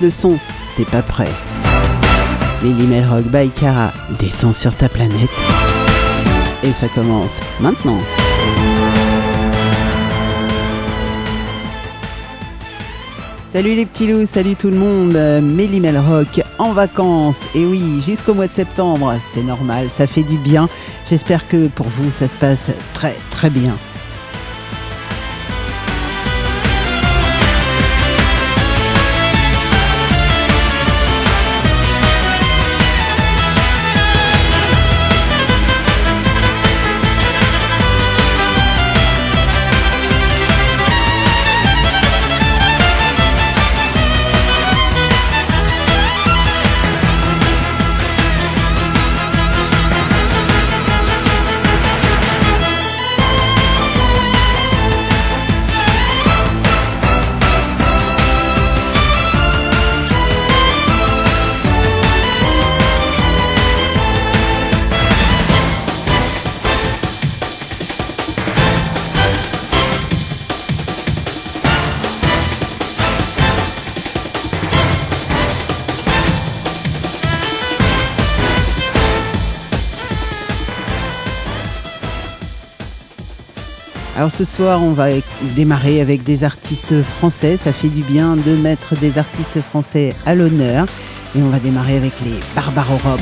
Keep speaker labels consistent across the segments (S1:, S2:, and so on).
S1: le son, t'es pas prêt. Lily Rock by Cara descend sur ta planète. Et ça commence maintenant. Salut les petits loups, salut tout le monde, Mélie Rock en vacances, et oui, jusqu'au mois de septembre, c'est normal, ça fait du bien, j'espère que pour vous ça se passe très très bien. Ce soir, on va démarrer avec des artistes français. Ça fait du bien de mettre des artistes français à l'honneur. Et on va démarrer avec les Barbarorum.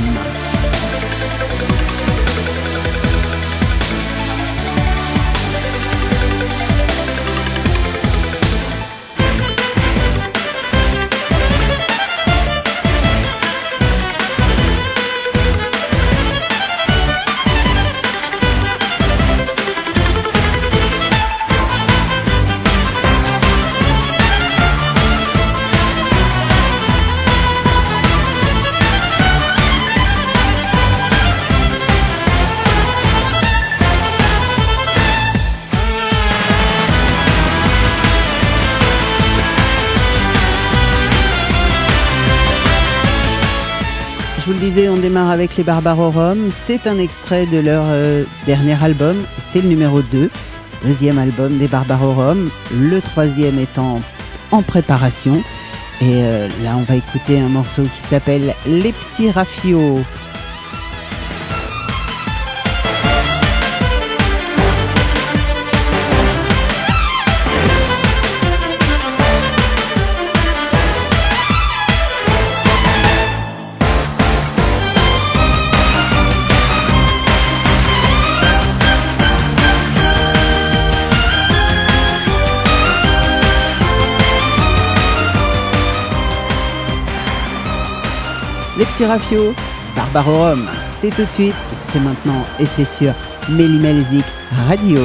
S1: Avec les Barbarorum. C'est un extrait de leur euh, dernier album. C'est le numéro 2. Deuxième album des Barbarorum. Le troisième étant en préparation. Et euh, là, on va écouter un morceau qui s'appelle Les Petits Raffios. Les petits rafios, Barbarorum. C'est tout de suite, c'est maintenant et c'est sur Mélimelzik Radio.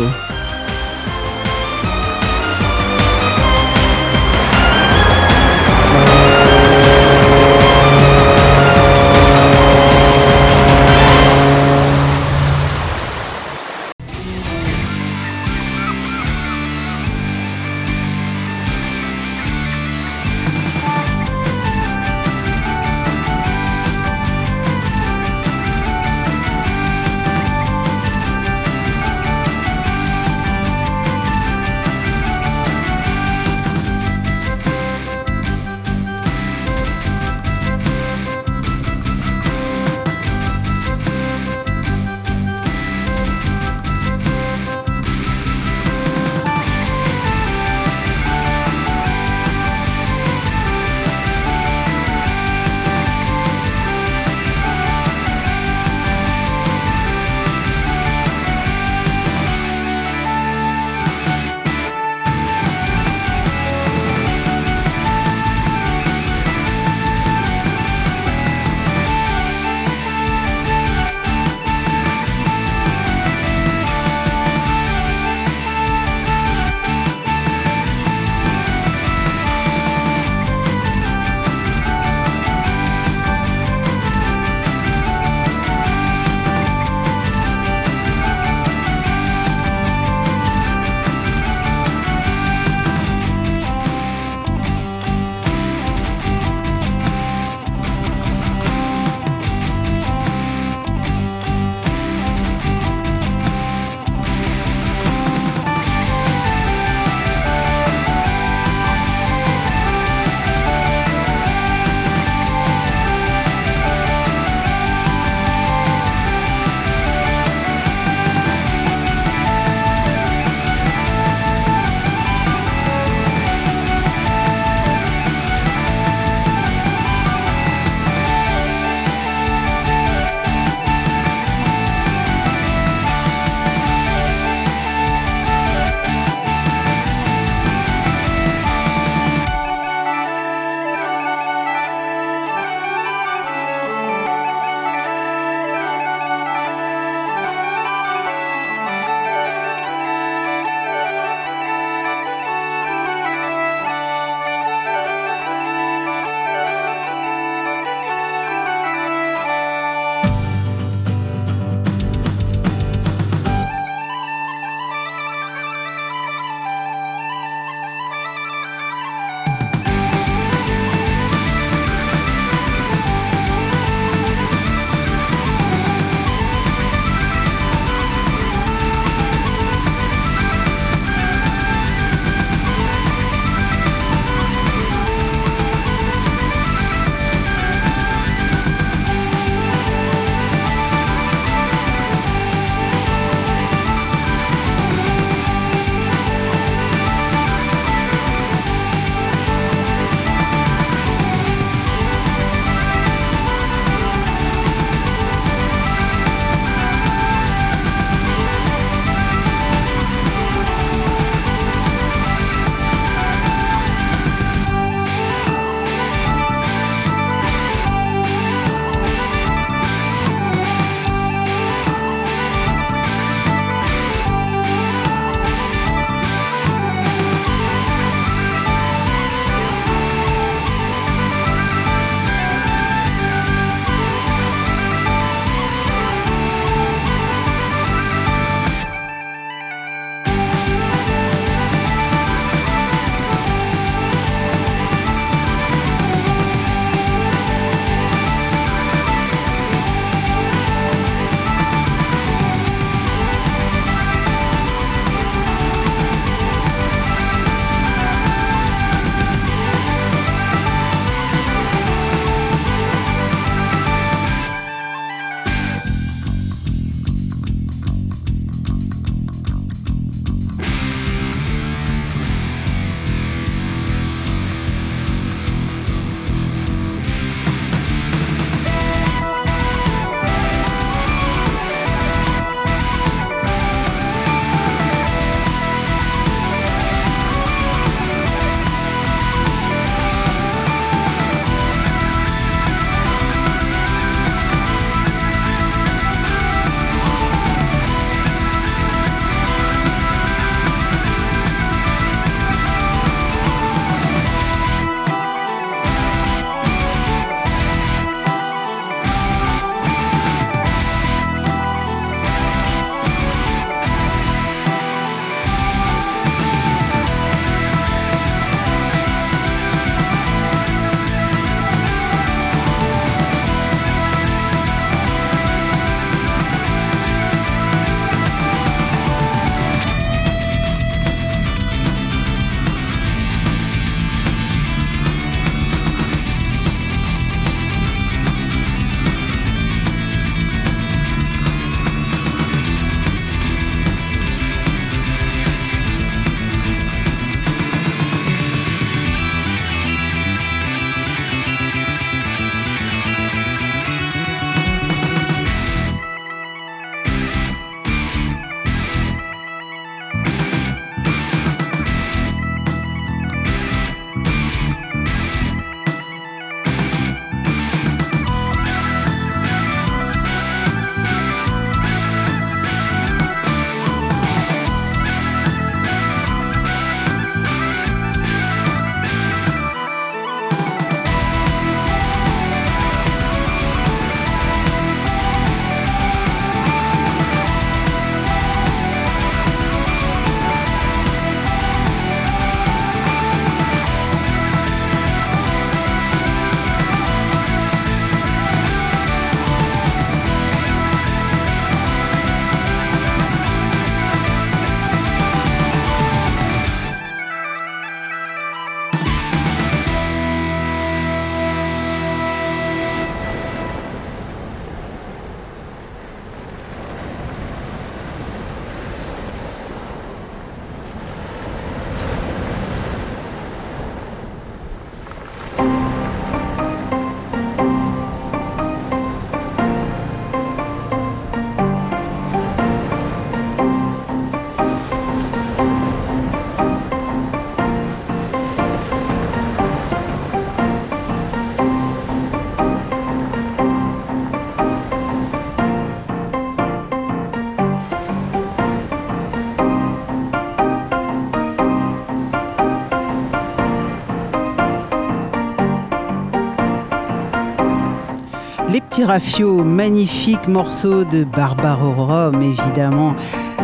S1: Magnifique morceau de Rome, évidemment.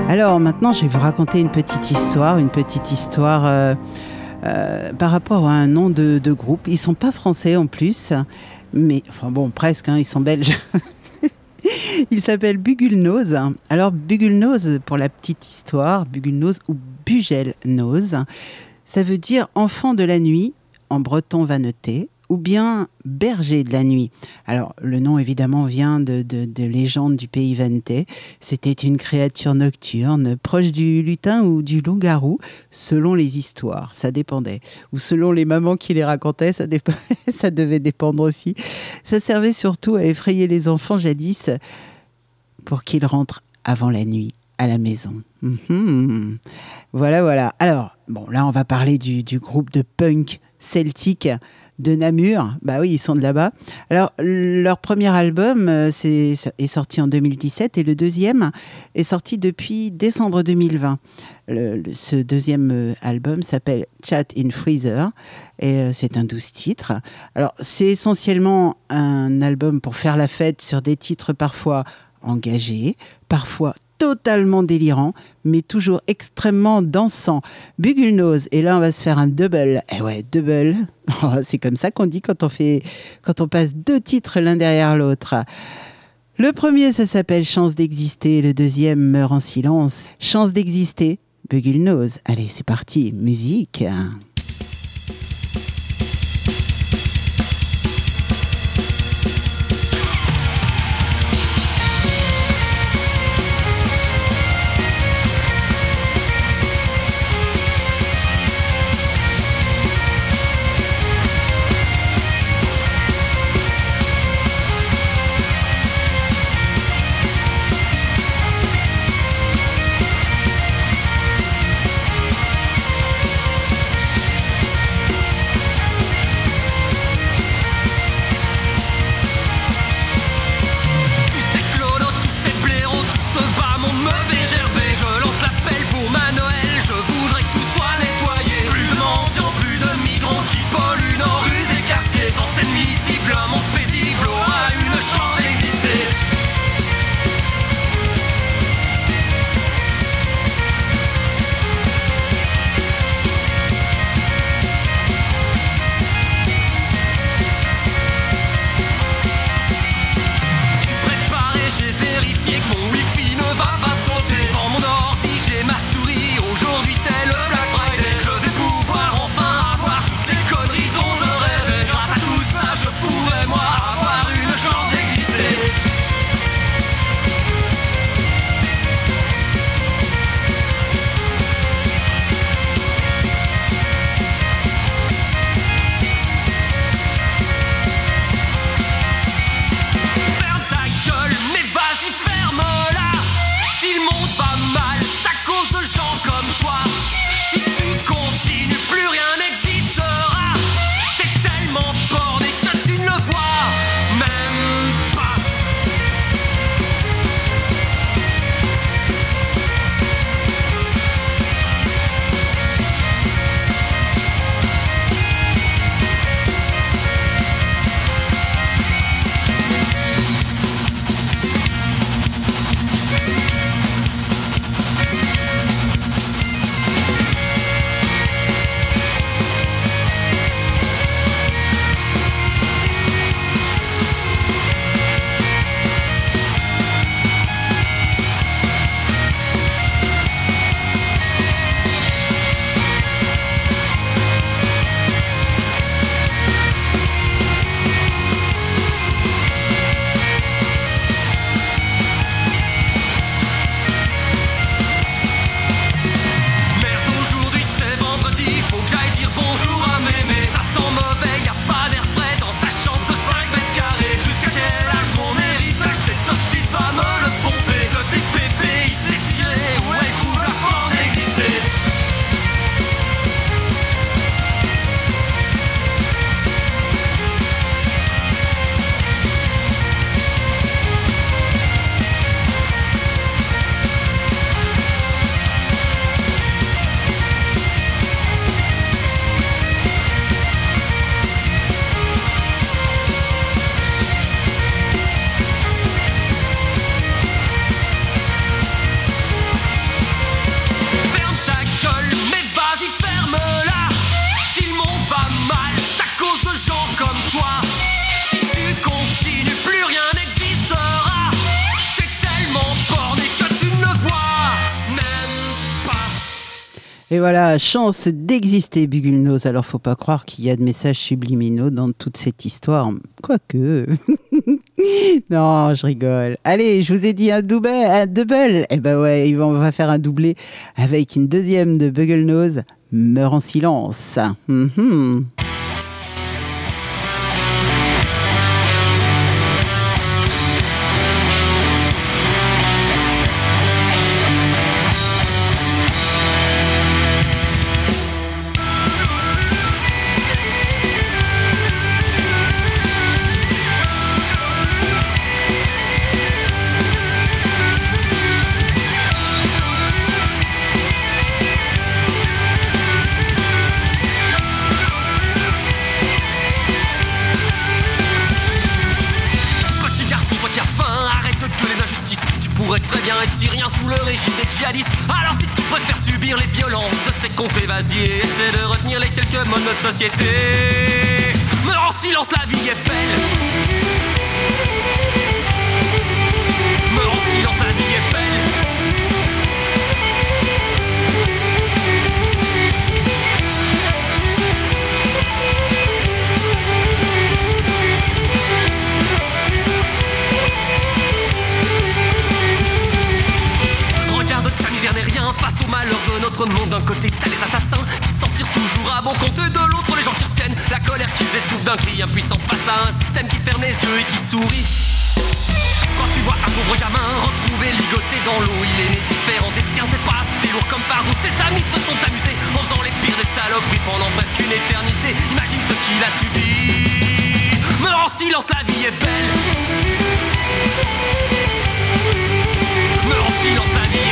S1: Alors maintenant, je vais vous raconter une petite histoire, une petite histoire euh, euh, par rapport à un nom de, groupe. Ils sont pas français en plus, mais enfin bon, presque, hein, ils sont belges. Il s'appelle Bugulnose. Alors Bugulnose, pour la petite histoire, Bugulnose ou Bugelnose, ça veut dire enfant de la nuit en breton vanneté ou bien berger de la nuit. Alors, le nom évidemment vient de, de, légendes du pays Venté. C'était une créature nocturne, proche du lutin ou du loup-garou, selon les histoires. Ça dépendait. Ou selon les mamans qui les racontaient, ça, ça devait dépendre aussi. Ça servait surtout à effrayer les enfants jadis pour qu'ils rentrent avant la nuit à la maison. Mhm. Voilà, voilà. Alors, bon, là, on va parler du, du groupe de punk celtique de Namur. Bah oui, ils sont de là-bas. Alors, leur premier album euh, est, sorti en 2017 et le deuxième est sorti depuis décembre 2020. ce deuxième euh, album s'appelle Chat in Freezer et euh, c'est un douze titres. Alors, c'est essentiellement un album pour faire la fête sur des titres parfois engagés, parfois totalement délirant, mais toujours extrêmement dansant. Nose, et là on va se faire un double. Eh ouais, double. Oh, c'est comme ça qu'on dit quand on fait, quand on passe deux titres l'un derrière l'autre. Le premier, ça s'appelle Chance d'exister. Le deuxième, Meurt en silence. Chance d'exister. Nose. Allez, c'est parti. Musique. Voilà, chance d'exister, Bugulnose. Alors, faut pas croire qu'il y a de messages subliminaux dans toute cette histoire. Quoique. non, je rigole. Allez, je vous ai dit un double. Un double. Eh ben ouais, on va faire un doublé avec une deuxième de Bugulnose. Meurt en silence. Mhm.
S2: société. Meurs en silence, la vie est belle. Meurs en silence, la vie est belle. Face au malheur de notre monde. D'un côté, t'as les assassins qui s'en tirent toujours à bon compte de l'autre la colère qui étouffe d'un cri impuissant face à un système qui ferme les yeux et qui sourit. Quand tu vois un pauvre gamin retrouvé ligoté dans l'eau, il est né différent des siens, c'est pas assez lourd comme fardeau. Ses amis se sont amusés en faisant les pires des saloperies pendant presque une éternité. Imagine ce qu'il a subi. Meurs en silence, la vie est belle. Meurs en silence, la vie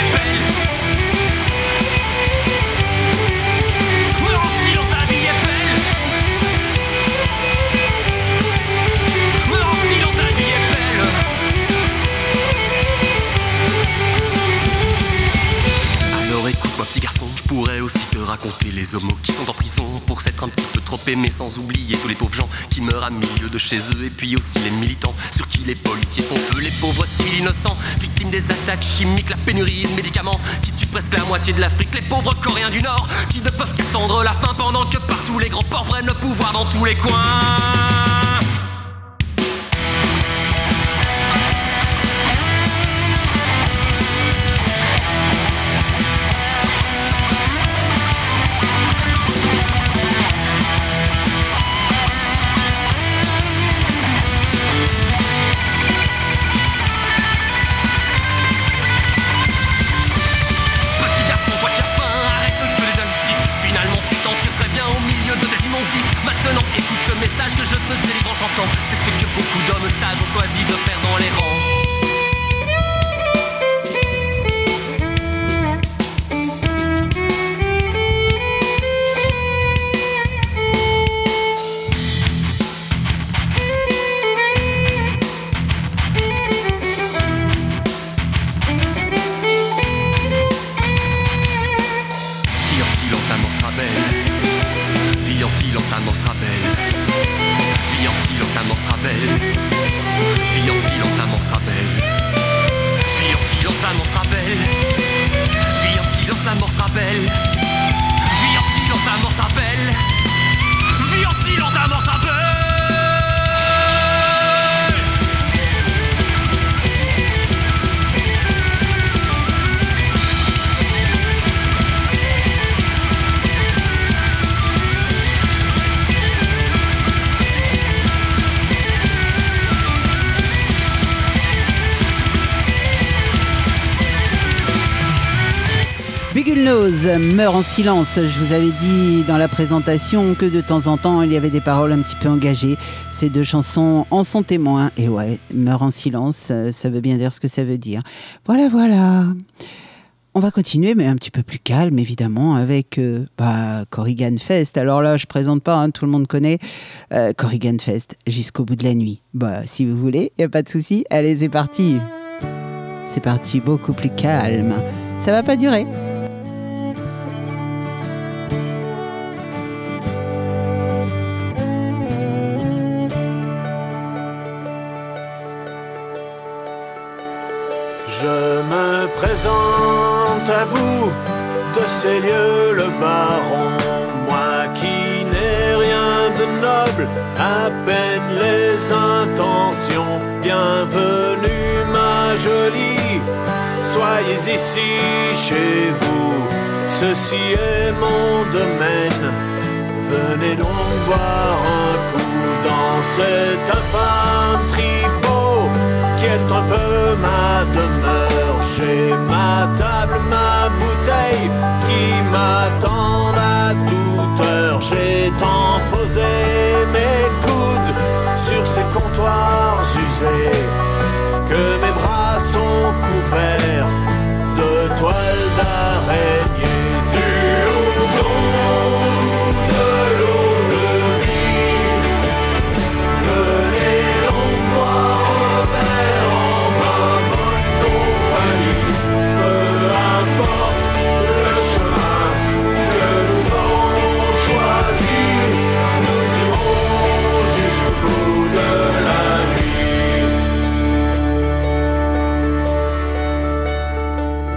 S2: pourrais aussi te raconter les homos qui sont en prison pour s'être un petit peu trop aimés sans oublier tous les pauvres gens qui meurent à milieu de chez eux et puis aussi les militants sur qui les policiers font feu, les pauvres civils innocents, victimes des attaques chimiques, la pénurie de médicaments qui tuent presque la moitié de l'Afrique, les pauvres Coréens du Nord qui ne peuvent qu'attendre la fin pendant que partout les grands ports prennent le pouvoir dans tous les coins.
S1: Meurt en silence. Je vous avais dit dans la présentation que de temps en temps il y avait des paroles un petit peu engagées. Ces deux chansons en sont témoins. Et ouais, meurt en silence, ça veut bien dire ce que ça veut dire. Voilà, voilà. On va continuer, mais un petit peu plus calme, évidemment, avec euh, bah, Corrigan Fest. Alors là, je présente pas, hein, tout le monde connaît euh, Corrigan Fest jusqu'au bout de la nuit. Bah, si vous voulez, il y a pas de souci. Allez, c'est parti. C'est parti, beaucoup plus calme. Ça va pas durer.
S3: Ces lieux le baron, moi qui n'ai rien de noble, à peine les intentions. Bienvenue ma jolie, soyez ici chez vous, ceci est mon domaine. Venez donc boire un coup dans cet infâme tripot qui est un peu ma demeure. J'ai ma table, ma bouteille qui m'attendent à toute heure. J'ai tant posé mes coudes sur ces comptoirs usés que mes bras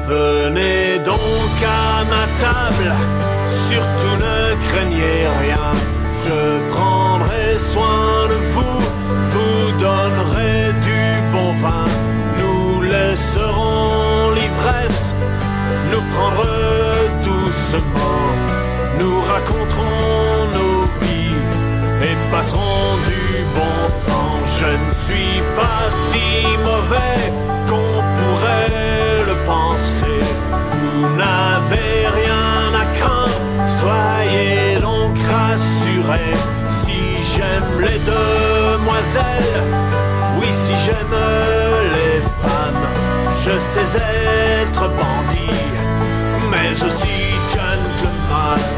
S3: Venez donc à ma table, surtout ne craignez rien. Je prendrai soin de vous, vous donnerai du bon vin. Nous laisserons l'ivresse nous prendre doucement. Nous raconterons nos vies et passerons du bon temps. Je ne suis pas si mauvais les demoiselles, oui, si j'aime les femmes, je sais être bandit, mais aussi gentleman.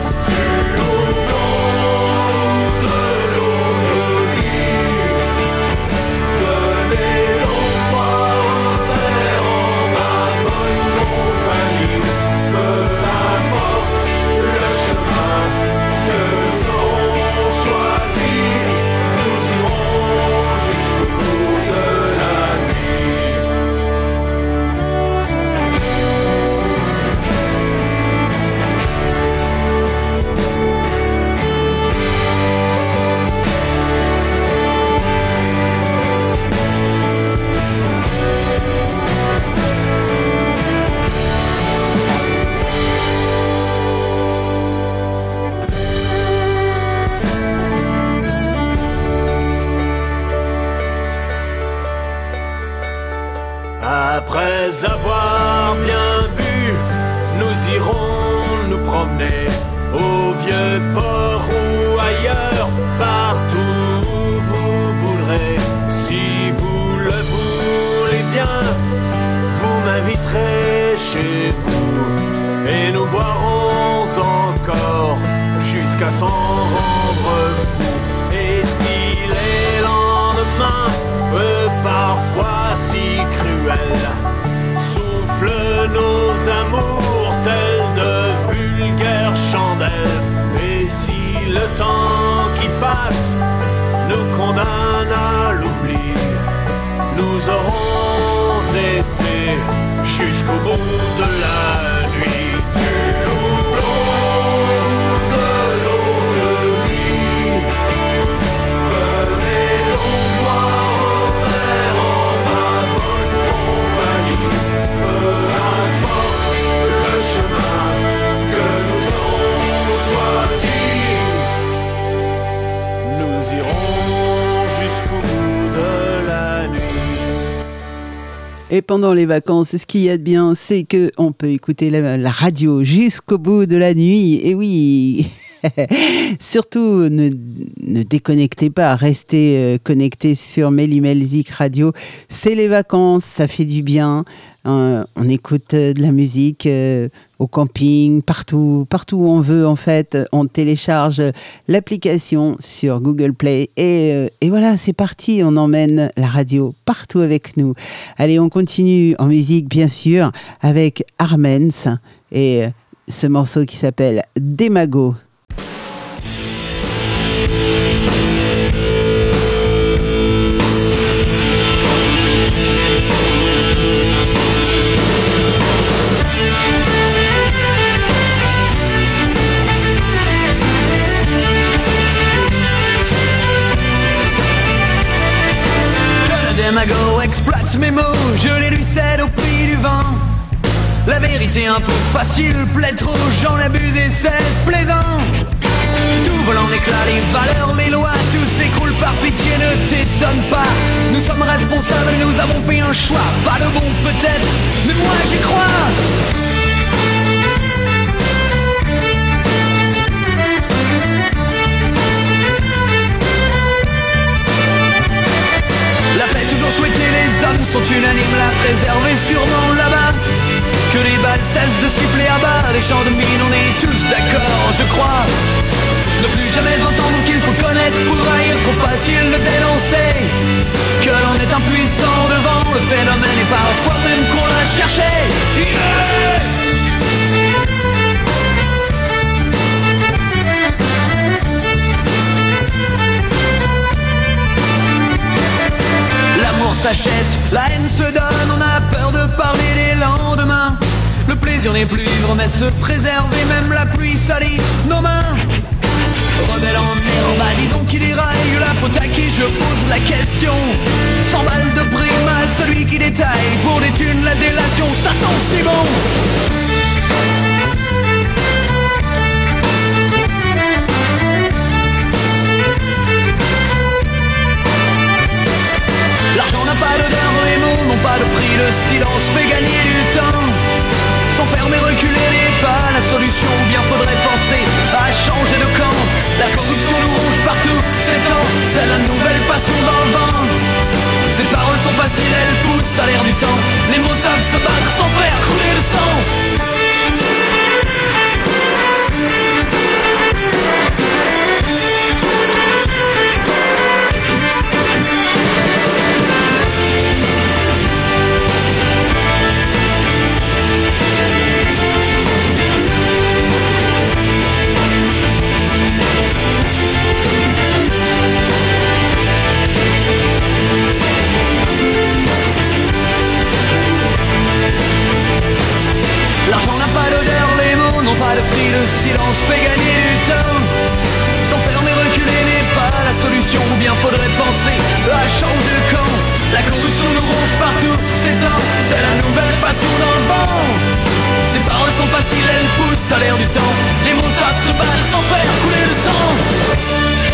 S3: Avoir bien bu, nous irons nous promener au vieux port ou ailleurs, partout où vous voudrez. Si vous le voulez bien, vous m'inviterez chez vous et nous boirons encore jusqu'à s'en rendre fou. Et si les lendemains, eux parfois si cruels, nos amours tels de vulgaires chandelles. Et si le temps qui passe nous condamne à l'oubli, nous aurons été jusqu'au bout de la
S1: Et pendant les vacances, ce qu'il y a de bien, c'est que on peut écouter la, radio jusqu'au bout de la nuit. Et oui, surtout ne, ne déconnectez pas, restez euh, connectés sur Mélimelzik Radio. C'est les vacances, ça fait du bien. Euh, on écoute euh, de la musique euh, au camping, partout, partout où on veut en fait. On télécharge l'application sur Google Play et, et voilà, c'est parti. On emmène la radio partout avec nous. Allez, on continue en musique bien sûr avec Armens et ce morceau qui s'appelle Démago.
S4: Mes mots, je les lui cède au prix du vent. La vérité un peu facile plaît trop, j'en abuse et c'est plaisant. Tout vole en éclat, les valeurs, les lois, tout s'écroule par pitié, ne t'étonne pas. Nous sommes responsables, nous avons fait un choix, pas le bon peut-être, mais moi j'y crois. Toujours souhaitée, les hommes sont unanimes, la préserver sûrement là-bas. Que les balles cessent de siffler à bas, les champs de mine, on est tous d'accord, je crois. Ne plus jamais entendre qu'il faut connaître pour haïr, trop facile de dénoncer. Que l'on est impuissant devant le phénomène et parfois même qu'on l'a cherché. S'achète, la haine se donne, on a peur de parler des lendemains. Le plaisir n'est plus mais se préserver, même la pluie salit nos mains. Rebelle en herbe, disons qu'il déraille, la faute à qui je pose la question. 100 balles de prime à celui qui détaille, pour des thunes la délation, ça sent si bon. N'ont pas de prix, le silence fait gagner du temps. S'enfermer, reculer n'est pas la solution, ou bien faudrait penser à changer de camp. La corruption nous ronge partout, c'est temps, c'est la nouvelle passion dans le vent. Ces paroles sont faciles, elles poussent à l'air du temps. Les mots savent se battre sans faire couler le sang. De prix, le silence fait gagner du temps. S'enfermer, reculer n'est pas la solution, ou bien faudrait penser à changer de camp. La corruption nous ronge partout, c'est temps, c'est la nouvelle passion dans le vent. Ces paroles sont faciles, elles poussent à l'air du temps. Les savent se battre sans faire couler le sang.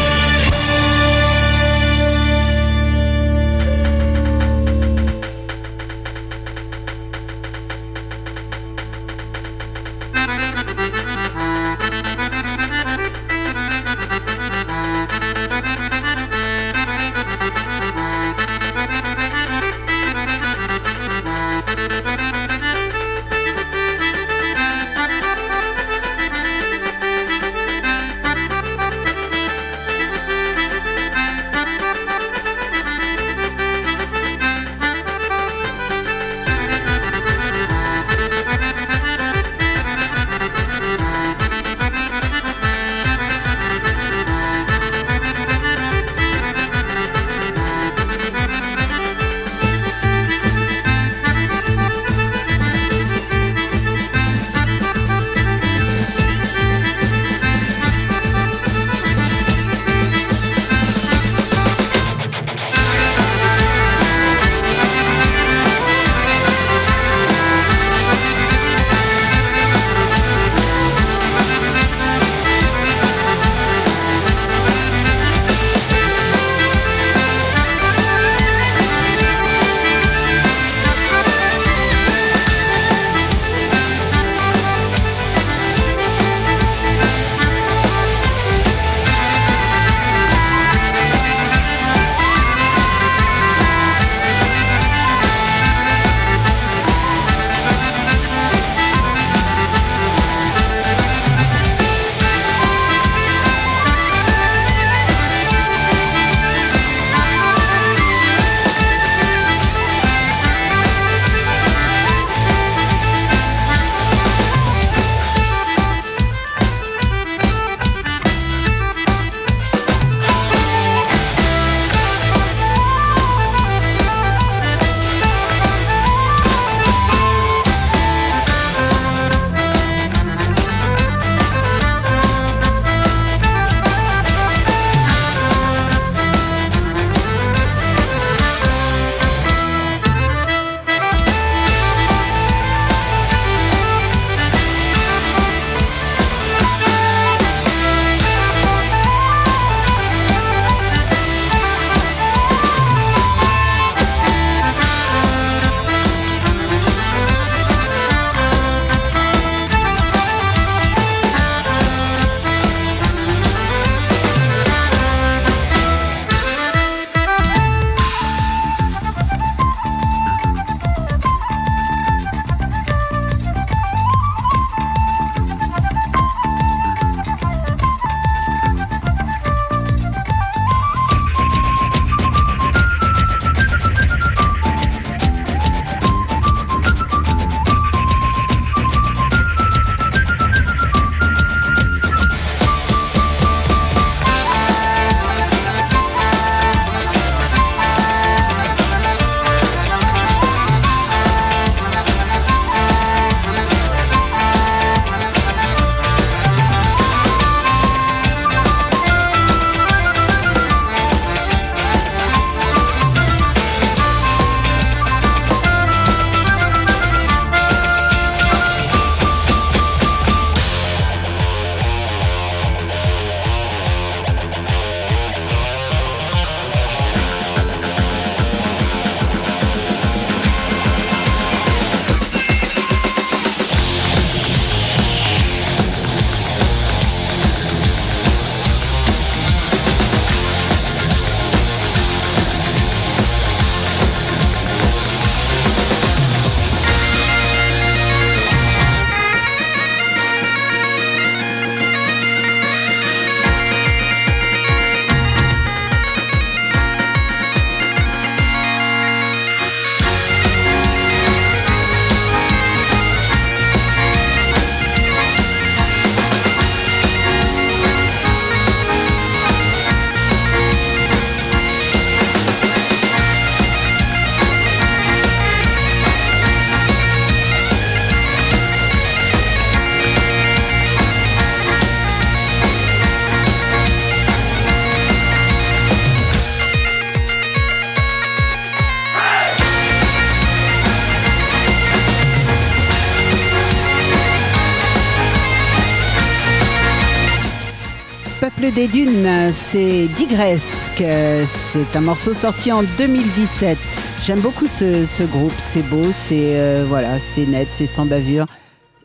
S1: Des Dunes, c'est Digresque. C'est un morceau sorti en 2017. J'aime beaucoup ce, ce groupe. C'est beau, c'est euh, voilà, c'est net, c'est sans bavure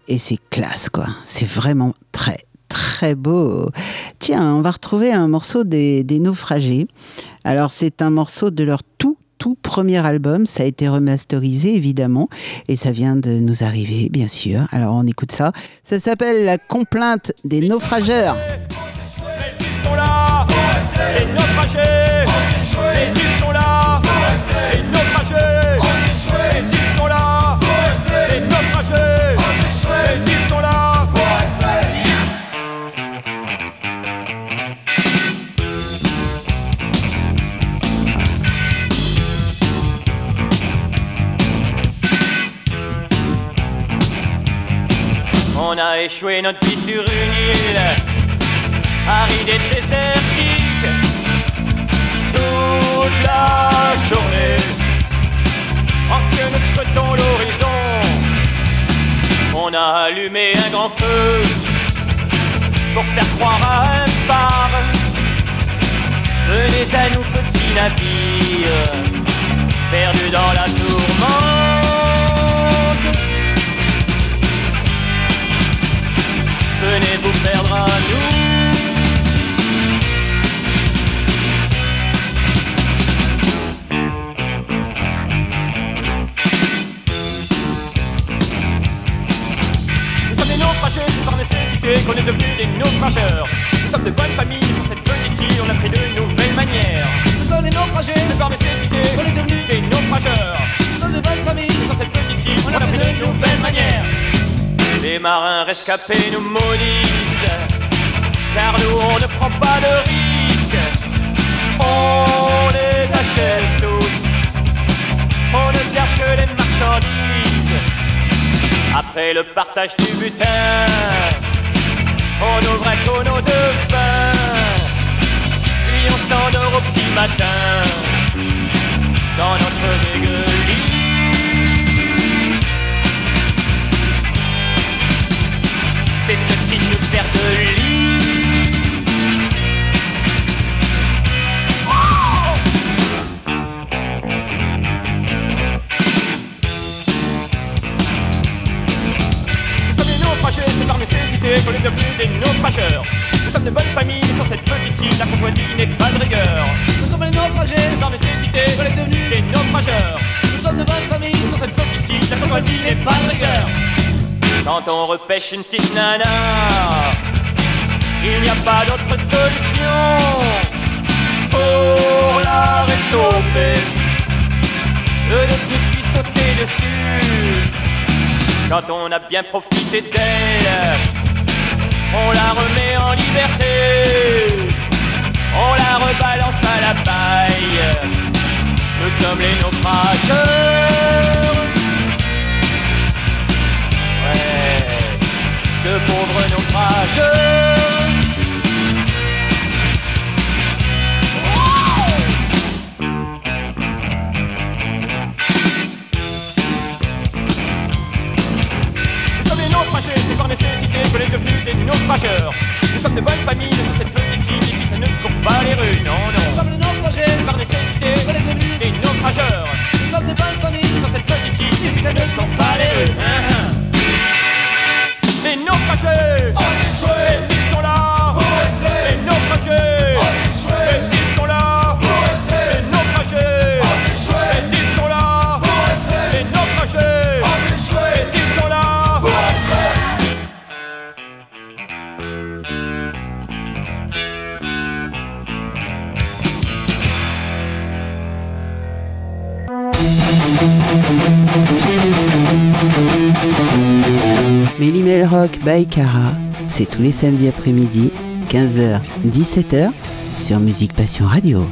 S1: et c'est classe quoi. C'est vraiment très très beau. Tiens, on va retrouver un morceau des, des naufragés. Alors c'est un morceau de leur tout tout premier album. Ça a été remasterisé évidemment et ça vient de nous arriver bien sûr. Alors on écoute ça. Ça s'appelle La complainte des naufrageurs.
S5: Îles sont là, îles sont là, les naufragés. Les îles sont là, les naufragés. Les îles sont là. On a échoué notre vie sur une île aride et désertique toute la journée. Anxieux, nous scrutons l'horizon. On a allumé un grand feu pour faire croire à un phare. Venez à nous, petits navires, perdus dans la tourmente. Venez vous perdre à nous. Qu'on est devenus des naufrageurs. Nous sommes de bonnes familles, sur cette petite île, on a pris de nouvelles manières.
S6: Nous sommes les naufragés,
S5: C'est par nécessité
S6: on est devenus
S5: des naufrageurs.
S6: nous sommes de bonnes familles.
S5: Sur cette petite île, on a pris de nouvelles manières. Les marins rescapés nous maudissent, car nous on ne prend pas de risque. On les achète tous, on ne garde que les marchandises. Après le partage du butin, on ouvre un tonneau de pain, puis on s'endort au petit matin dans notre dégueulis. C'est ce qui nous sert de lit. Nécessité qu'on est devenus des naufrageurs. Nous sommes de bonnes familles sur cette petite île, la courtoisie n'est pas de rigueur.
S6: Nous sommes les naufragés,
S5: C'est par nécessité
S6: on est devenus.
S5: des naufrageurs.
S6: Nous sommes de bonnes familles.
S5: Sur cette petite île, la courtoisie n'est pas de rigueur. Quand on repêche une petite nana, il n'y a pas d'autre solution pour la réchauffer de tout ce qui sauter dessus. Quand on a bien profité d'elle, on la remet en liberté, on la rebalance à la paille. Nous sommes les naufrageurs. Ouais, de pauvres naufrageurs. Naufrageurs. Nous sommes de bonnes familles sur cette petite île, puis ça ne court pas les rues, non,
S6: Nous
S5: non.
S6: sommes les naufragés,
S5: par nécessité
S6: on est devenus.
S5: des naufrageurs.
S6: Nous sommes de bonnes familles.
S5: Sur cette petite île, ça ne court pas les rues. Hein, hein. Les naufragés Les îles
S1: by Cara, c'est tous les samedis après-midi, 15h, 17h, sur Musique Passion Radio.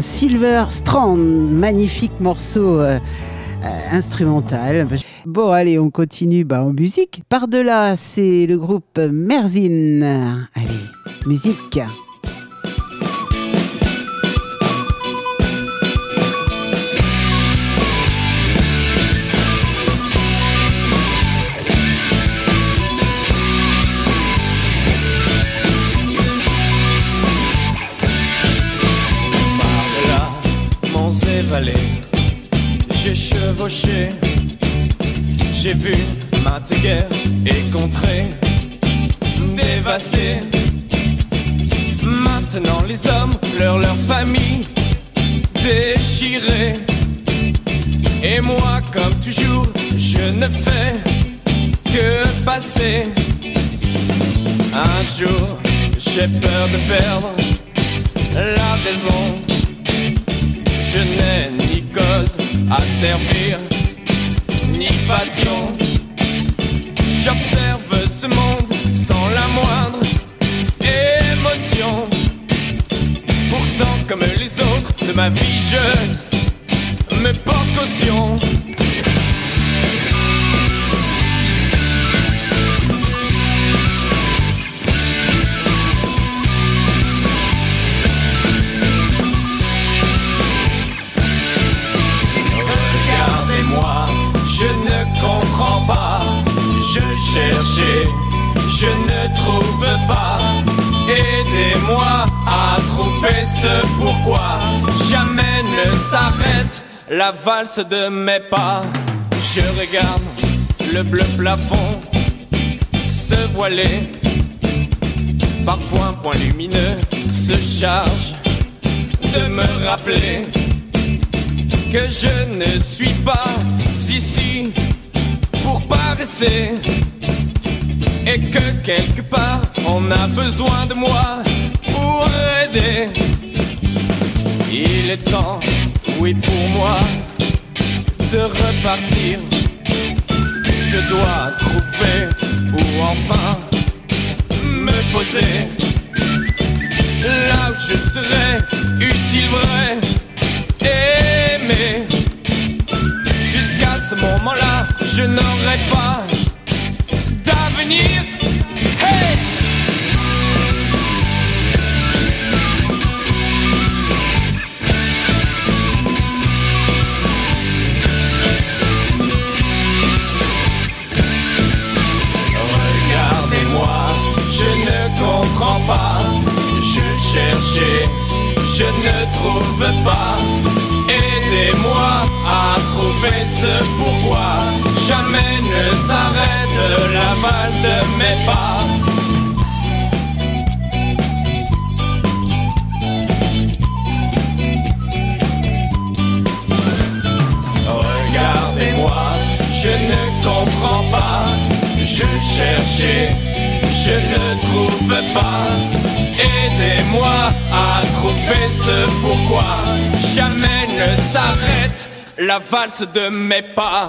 S1: Silver Strand, magnifique morceau euh, euh, instrumental. Bon, allez, on continue bah, en musique. Par-delà, c'est le groupe Merzine. Allez, musique.
S7: J'ai vu maintes guerres et contrées dévastées. Maintenant les hommes, leur leur famille déchirée. Et moi, comme toujours, je ne fais que passer. Un jour, j'ai peur de perdre la raison. Je n'ai ni cause à servir, ni passion. J'observe ce monde sans la moindre émotion. Pourtant, comme les autres de ma vie, je me porte caution. Je cherchais, je ne trouve pas. Aidez-moi à trouver ce pourquoi jamais ne s'arrête la valse de mes pas. Je regarde le bleu plafond se voiler. Parfois un point lumineux se charge de me rappeler que je ne suis pas ici pour paresser et que quelque part on a besoin de moi pour aider. Il est temps, oui pour moi, de repartir. Je dois trouver où enfin me poser. Là où je serai utile vrai aimer. Jusqu'à ce moment-là, je n'aurai pas Regardez-moi, je ne comprends pas. Je cherchais, je ne trouve pas. Aidez-moi à trouver ce pourquoi jamais s'arrête la valse de mes pas. Regardez-moi, je ne comprends pas. Je cherchais, je ne trouve pas. Aidez-moi à trouver ce pourquoi jamais ne s'arrête la valse de mes pas.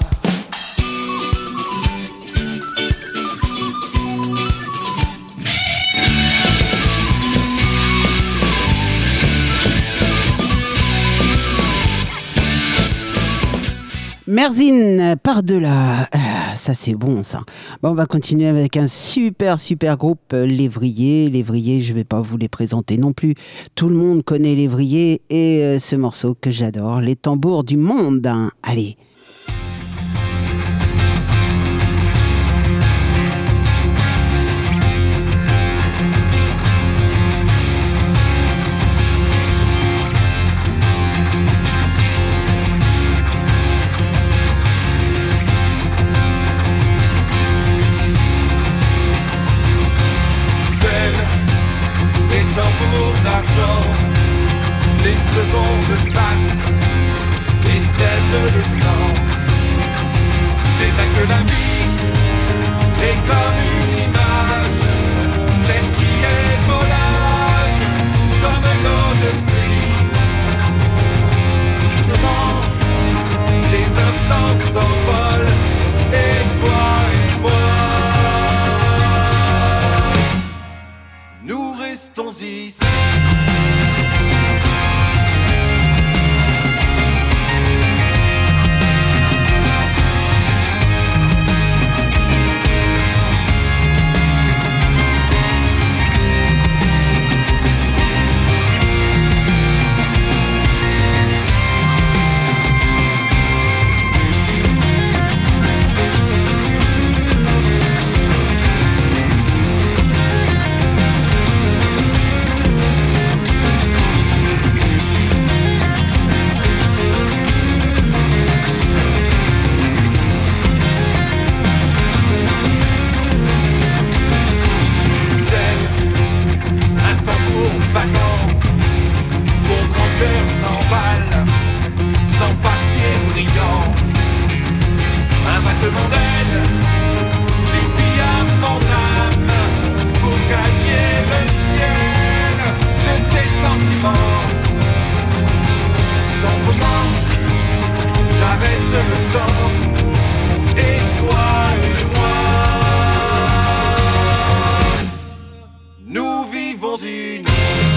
S1: Merzine, par-delà. Ah, ça, c'est bon, ça. Bon, on va continuer avec un super, super groupe, euh, Lévrier. Lévrier, je vais pas vous les présenter non plus. Tout le monde connaît Lévrier et euh, ce morceau que j'adore, Les tambours du monde. Allez.
S8: Nous sozinho.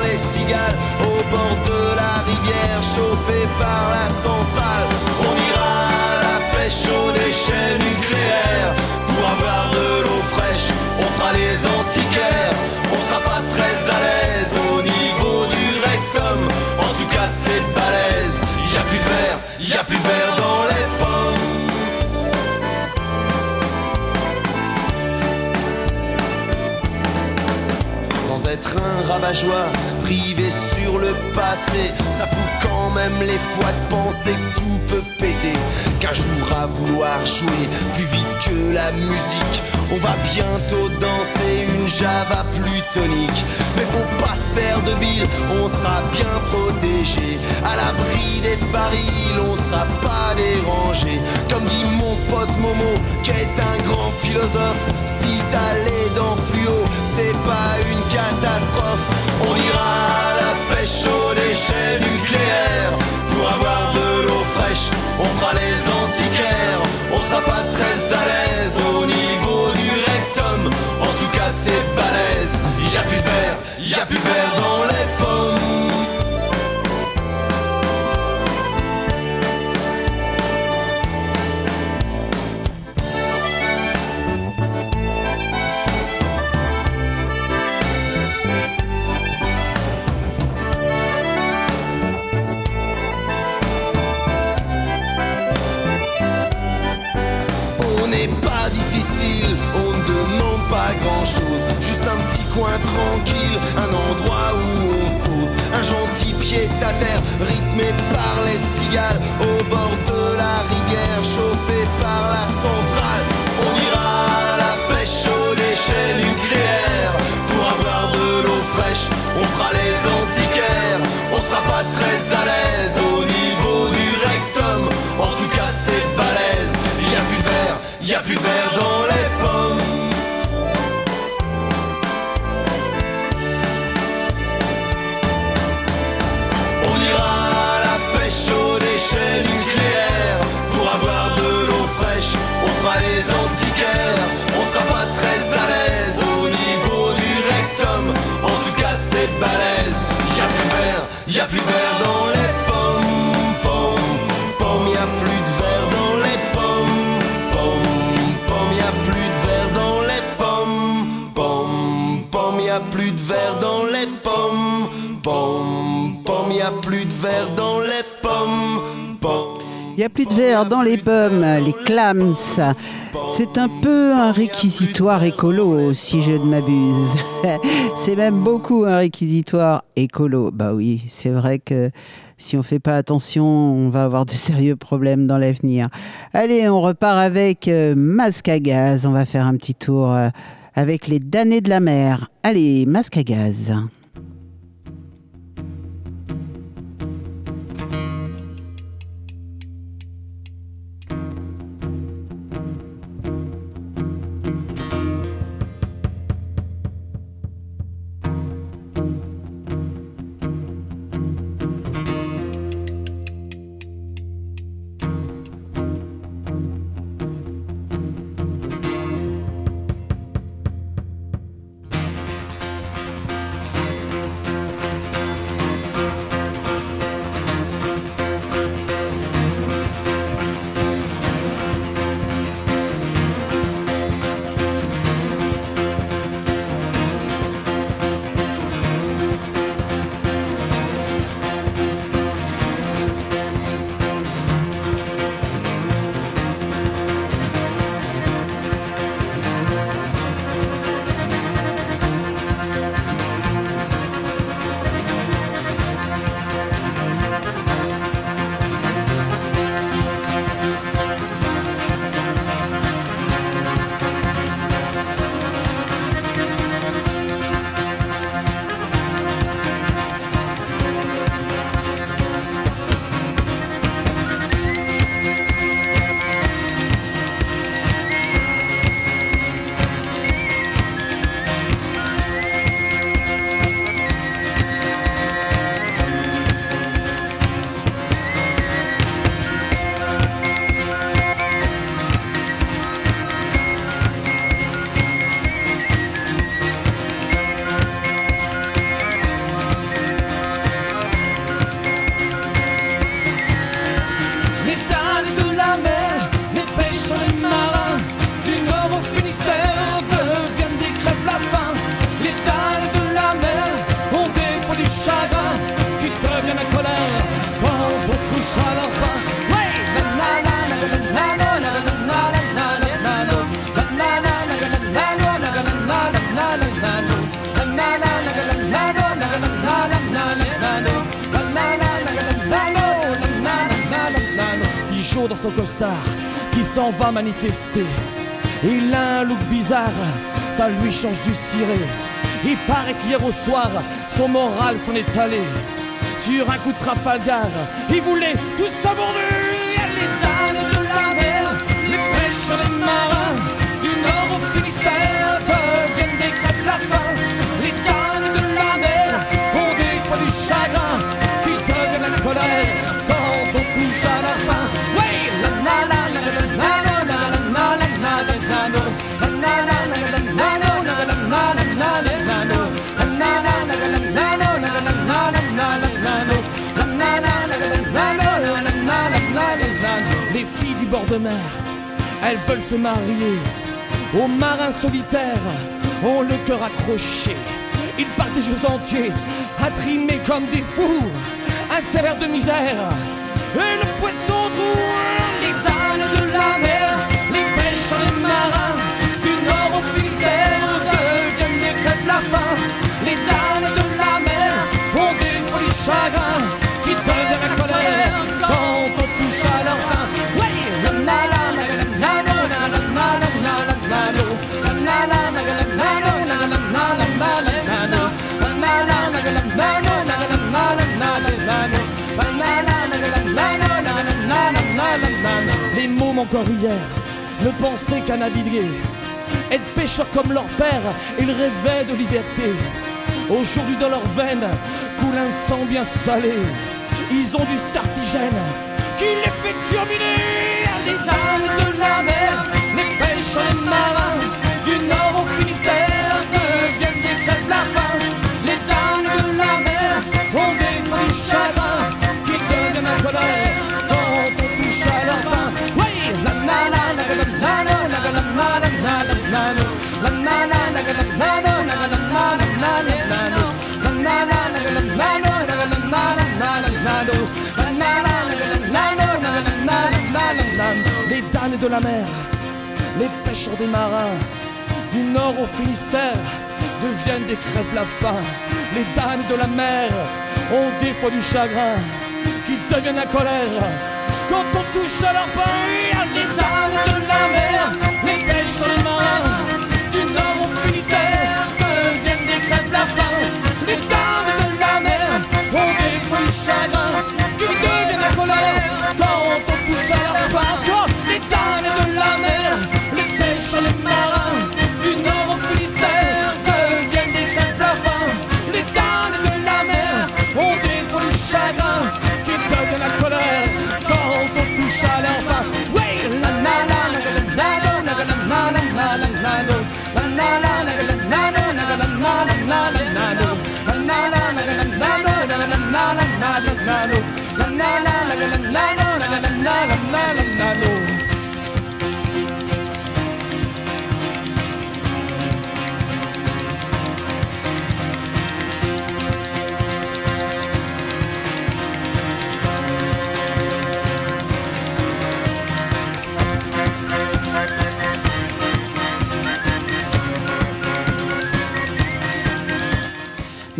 S8: Les
S9: cigales, au bord de la rivière, chauffé par la centrale. On ira à la pêche aux déchets nucléaires pour avoir de l'eau fraîche. On fera les antiquaires, on sera pas très à l'aise au niveau du rectum. En tout cas, c'est balèze. Y a plus de verre, y a plus de verre un rabat-joie, rivé sur le passé, ça fout quand même les fois de penser que tout peut péter. Qu'un jour à vouloir jouer plus vite que la musique, on va bientôt danser une java plus tonique. Mais faut pas se faire de bile, on sera bien protégé. À l'abri des barils, on sera pas dérangé. Comme dit mon pote Momo, qui est un grand philosophe, si t'as les dents fluo, c'est pas une catastrophe. On ira à la pêche aux déchets nucléaires pour avoir de l'eau fraîche. On fera les antiquaires, on sera pas très à l'aise au niveau du rectum. En tout cas, c'est balèze. Y a plus de verre, y a plus de verre dans les pommes. Coin tranquille, un endroit où on se pose, un gentil pied à terre rythmé par les cigales, au bord de la rivière chauffé par la centrale. On ira à la pêche aux déchets nucléaires pour avoir de l'eau fraîche. On fera les antiquaires, on sera pas très à l'aise plus vert dans les pommes Pommes, pommes, y'a plus de verre dans les pommes Pommes, pommes, y'a plus de verre dans les pommes Pommes, pommes, y'a plus de verre dans les pommes Pommes, pommes, y a plus de verre dans les pommes
S1: plus de verre dans les pommes, les clams. C'est un peu un réquisitoire écolo, si je ne m'abuse. C'est même beaucoup un réquisitoire écolo. Bah oui, c'est vrai que si on fait pas attention, on va avoir de sérieux problèmes dans l'avenir. Allez, on repart avec euh, Masque à gaz. On va faire un petit tour euh, avec les damnés de la mer. Allez, Masque à gaz.
S6: Il a un look bizarre, ça lui change du ciré. Il paraît qu'hier au soir, son moral s'en est allé. Sur un coup de Trafalgar, il voulait tout savourer. elles veulent se marier. Aux marins solitaires, ont le cœur accroché. Ils partent des jeux entiers, à trimer comme des fous, un salaire de misère et le poisson doux. Les ânes de la mer, les pêcheurs marins, du nord au Finistère, deviennent des crêpes la faim. Les ânes de la mer ont des folies chagrins. Encore hier ne pensaient qu'à naviguer, être pêcheurs comme leur père, ils rêvaient de liberté. Aujourd'hui dans leurs veines coule un sang bien salé. Ils ont du startigène qui les fait terminer les âmes de la mer, les pêcheurs marins la mer, les pêcheurs des marins, du nord au Finistère, deviennent des crêpes la faim. Les damnes de la mer ont des fois du chagrin qui deviennent la colère. Quand on touche à leur pain, les damnes de la mer, les pêcheurs des marins,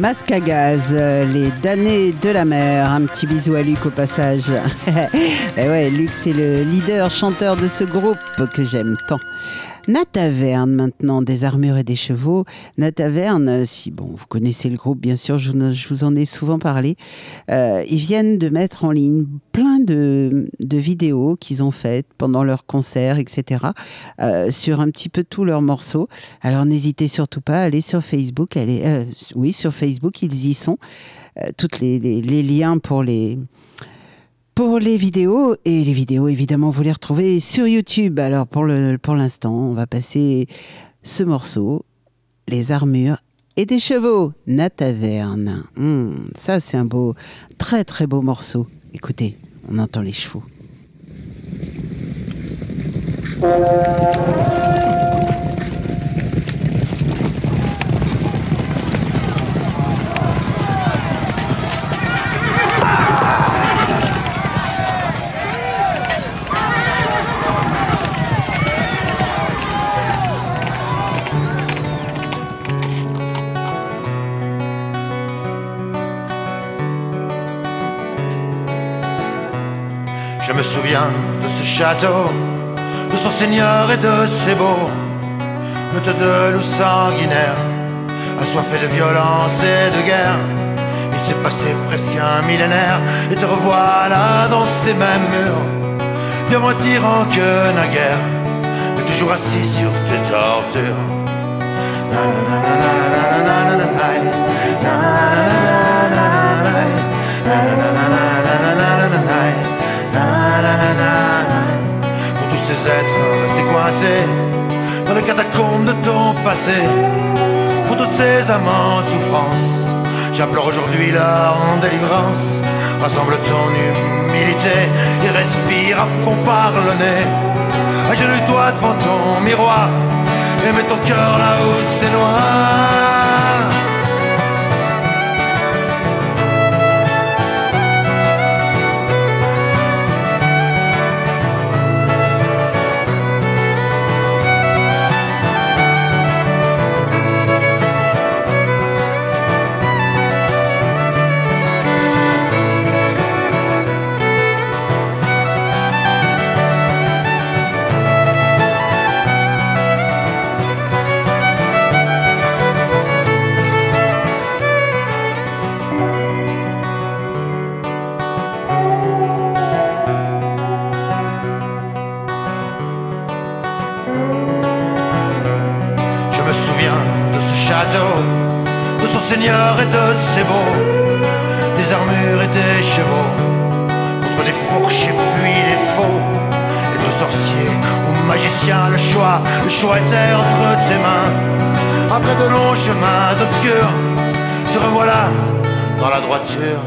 S1: Masque euh, les damnés de la mer. Un petit bisou à Luc au passage. Et ouais, Luc, c'est le leader, chanteur de ce groupe que j'aime tant. Nataverne maintenant, des armures et des chevaux. Nataverne, euh, si bon, vous connaissez le groupe, bien sûr, je, vous- en ai souvent parlé. Euh, ils viennent de mettre en ligne plein de, de vidéos qu'ils ont faites pendant leurs concerts, etc. euh, sur un petit peu tous leurs morceaux. Alors n'hésitez surtout pas à aller sur Facebook. Allez, euh, oui, sur Facebook, ils y sont. Toutes les liens pour les pour les vidéos et les vidéos évidemment vous les retrouvez sur YouTube. Alors pour l'instant, on va passer ce morceau, les armures et des chevaux, Nataverne. Hmm, ça c'est un beau, très très beau morceau. Écoutez, on entend les chevaux.
S10: Je me souviens de ce château, de son seigneur et de ses beaux, meute de loups sanguinaires, assoiffés de violence et de guerre. Il s'est passé presque un millénaire, et te revoilà dans ces mêmes murs, bien moins tyran que naguère, mais toujours assis sur tes tortures. Dans les catacombes de ton passé, pour toutes ces âmes en souffrance, aujourd'hui leur délivrance. Rassemble ton humilité et respire à fond par le nez. Agenouille-toi devant ton miroir et mets ton cœur là où c'est noir.
S11: chouetter entre tes mains. Après de longs chemins obscurs, te revoilà dans la droiture.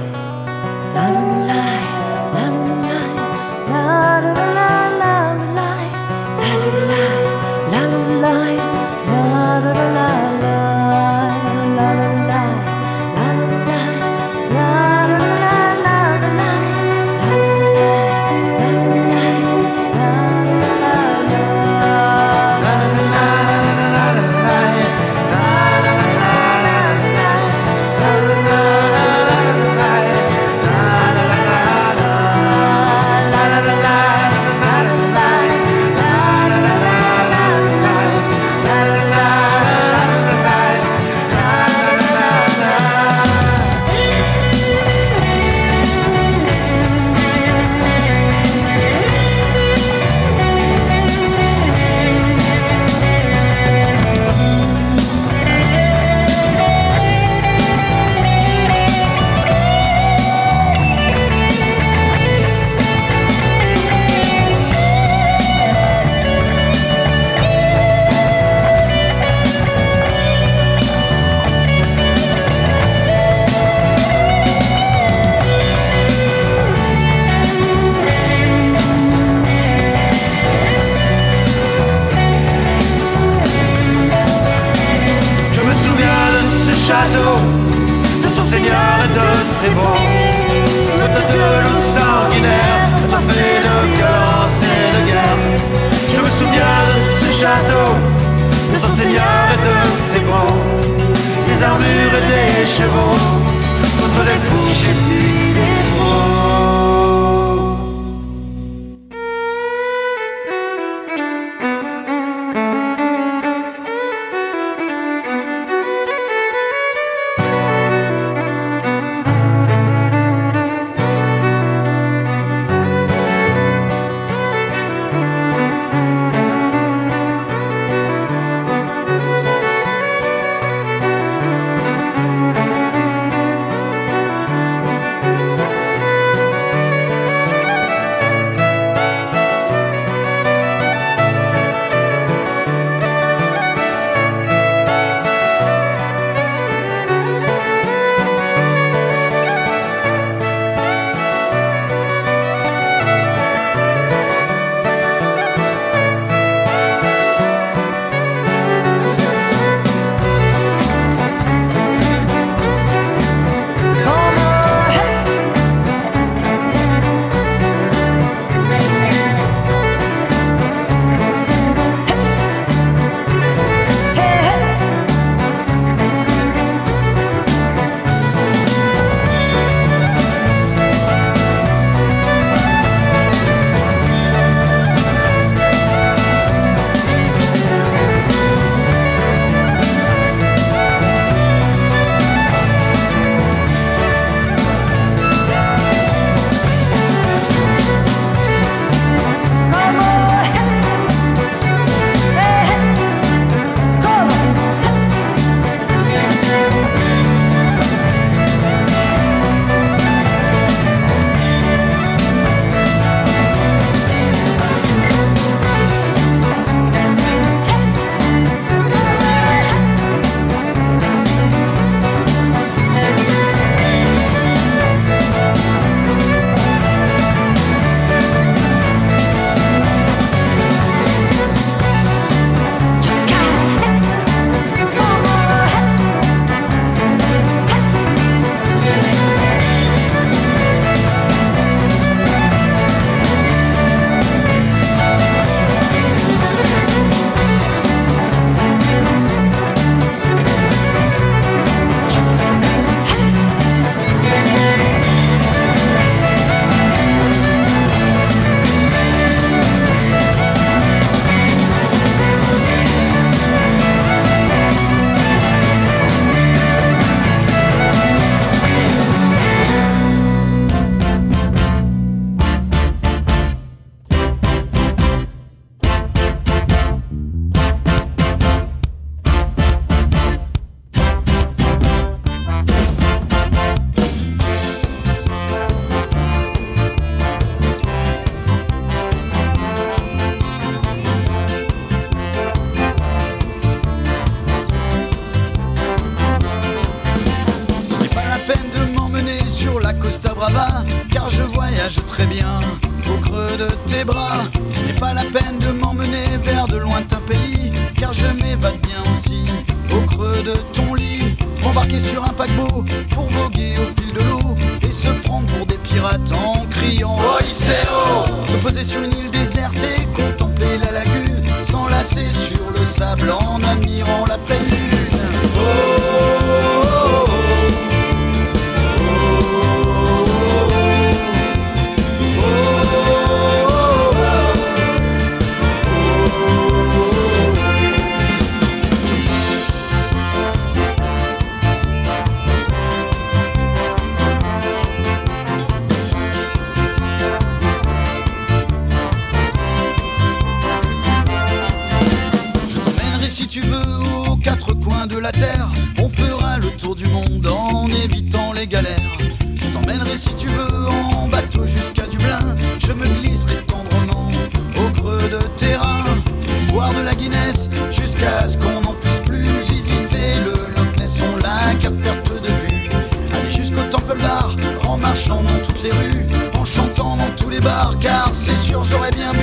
S12: En marchant dans toutes les rues. En chantant dans tous les bars car c'est sûr j'aurais bien bu.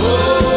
S12: Oh,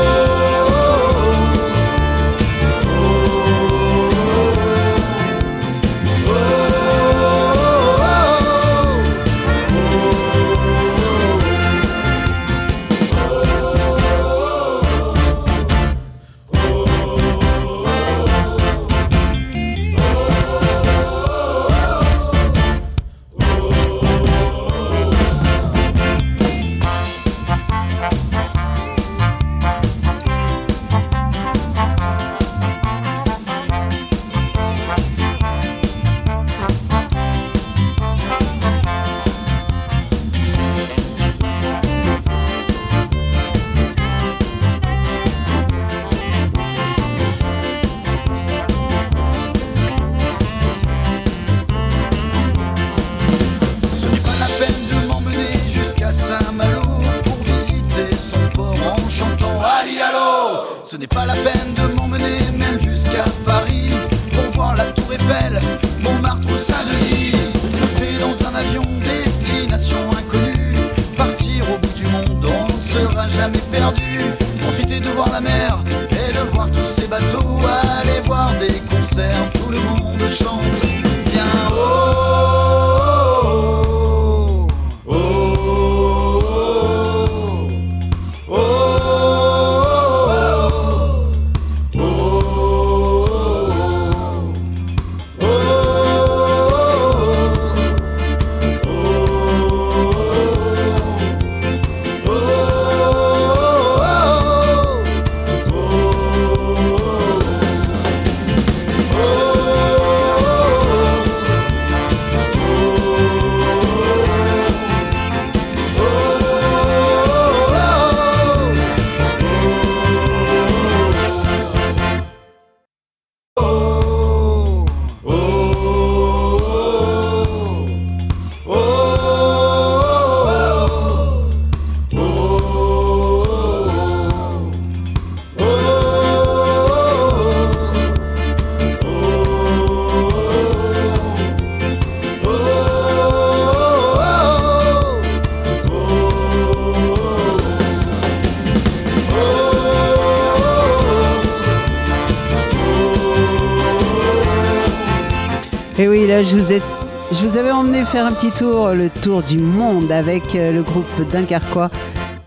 S1: je vous, avais emmené faire un petit tour, le tour du monde avec euh, le groupe Dunkerquois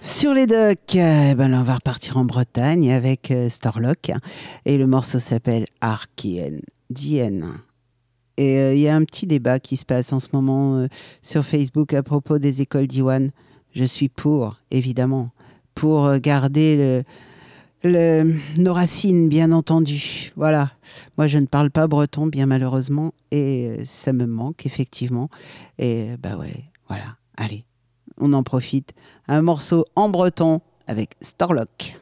S1: sur les docks. Eh ben là, on va repartir en Bretagne avec euh, Starlock. Et le morceau s'appelle Arkien Dien. Et euh, il y a un petit débat qui se passe en ce moment sur Facebook à propos des écoles d'Iwan. Je suis pour, évidemment, pour garder le, nos racines, bien entendu. Voilà. Moi, je ne parle pas breton, bien malheureusement, et ça me manque, effectivement. Et bah ouais, voilà. Allez, on en profite. Un morceau en breton avec Starlock.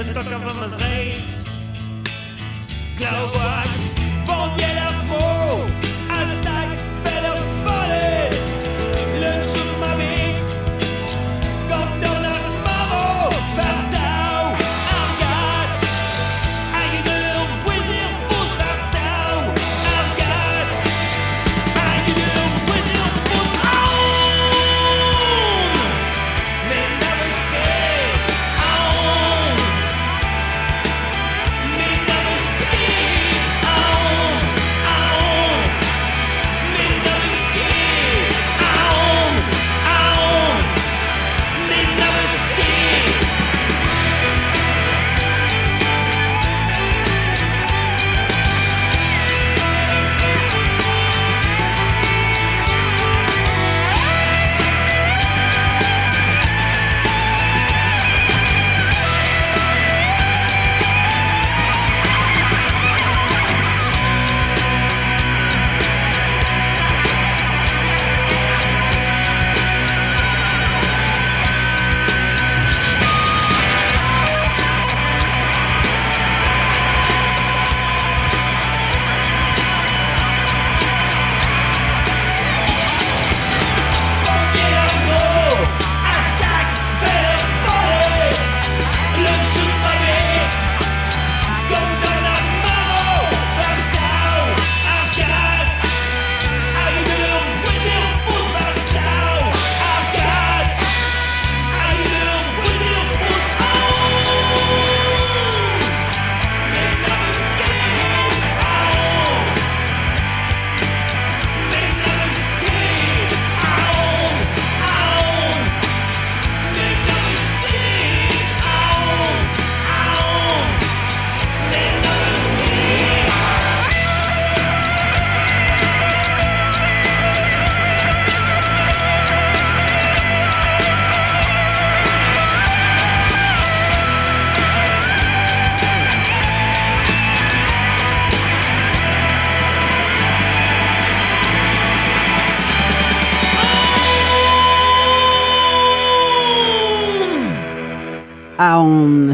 S13: And tot er was
S14: recht. Glaube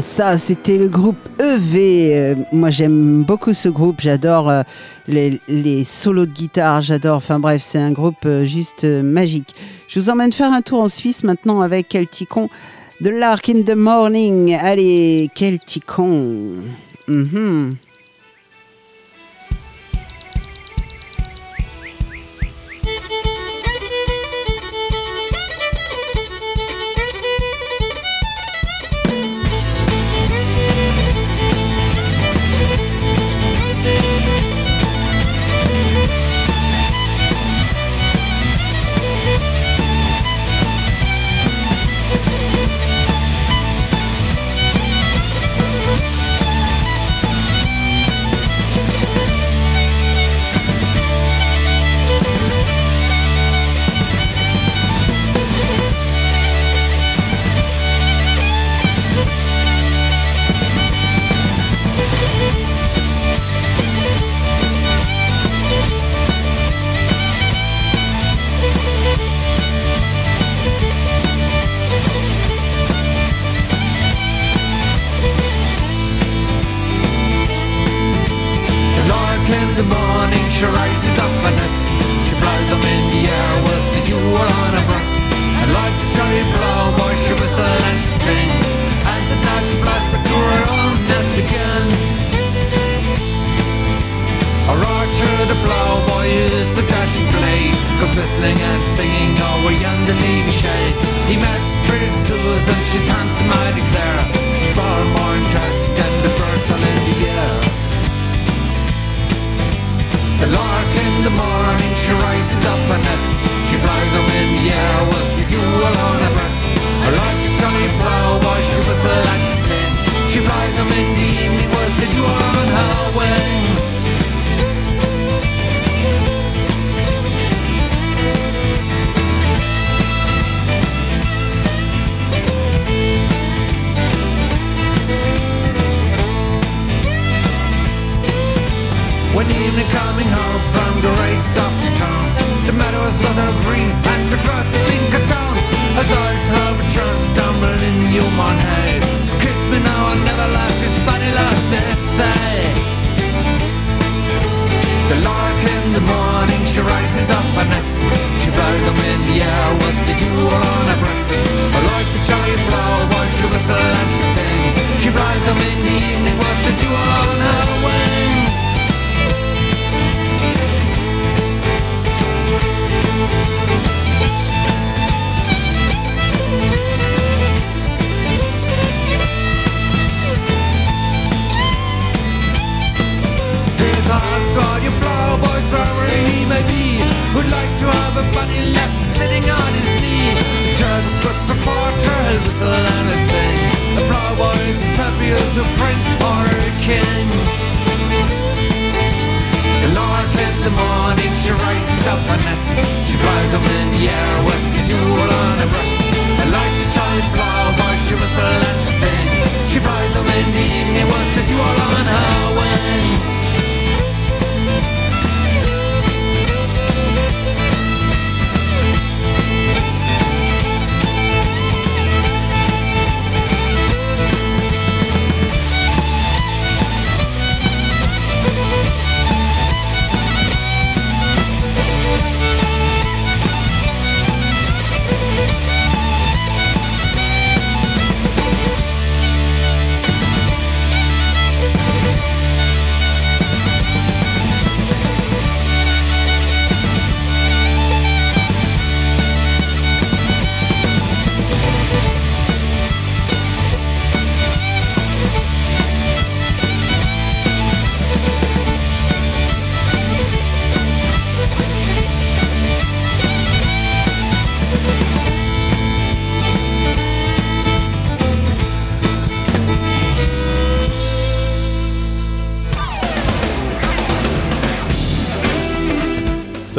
S14: ça, c'était le groupe EV. Euh, moi, j'aime beaucoup ce groupe. J'adore euh, les, solos de guitare. J'adore. Enfin bref, c'est un groupe euh, juste magique. Je vous emmène faire un tour en Suisse maintenant avec Kelticon de Lark in the Morning. Allez,
S15: Kelticon. Mm.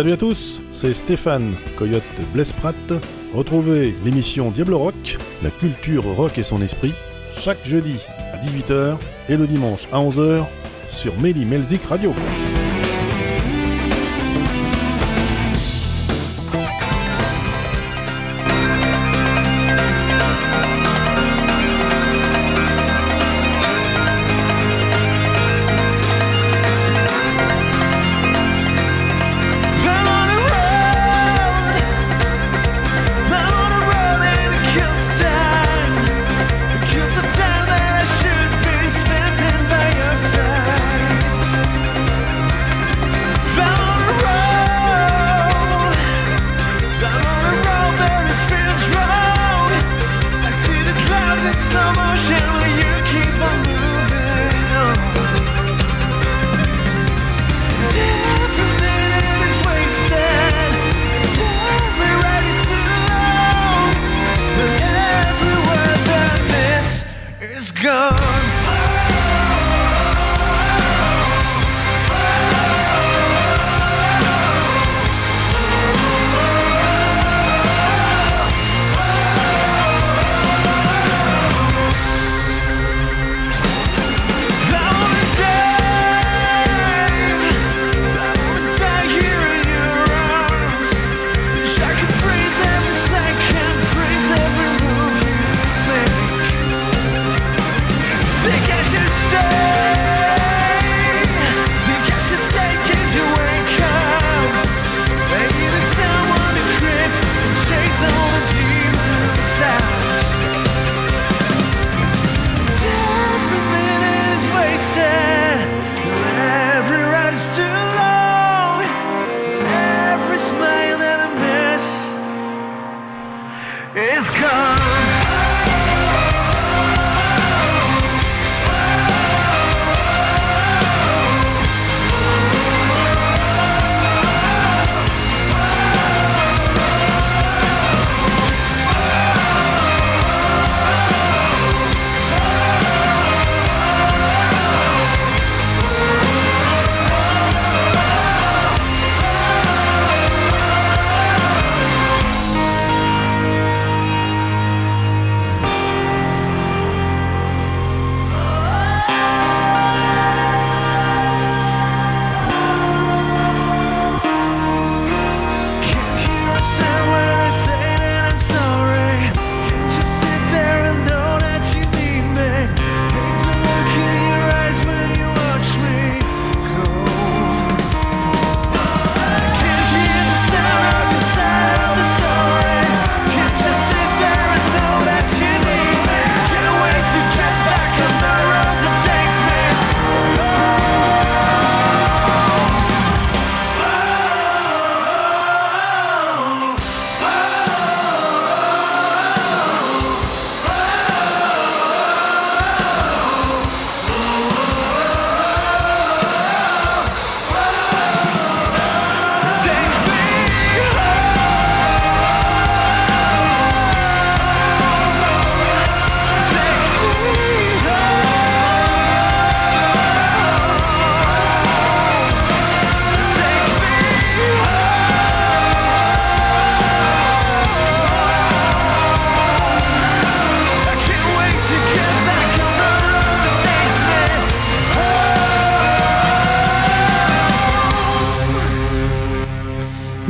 S16: Salut à tous, c'est Stéphane, Coyote Blaise Retrouvez l'émission Diablo Rock, la culture rock et son esprit, chaque jeudi à 18h et le dimanche à 11h sur Méli Melzik Radio.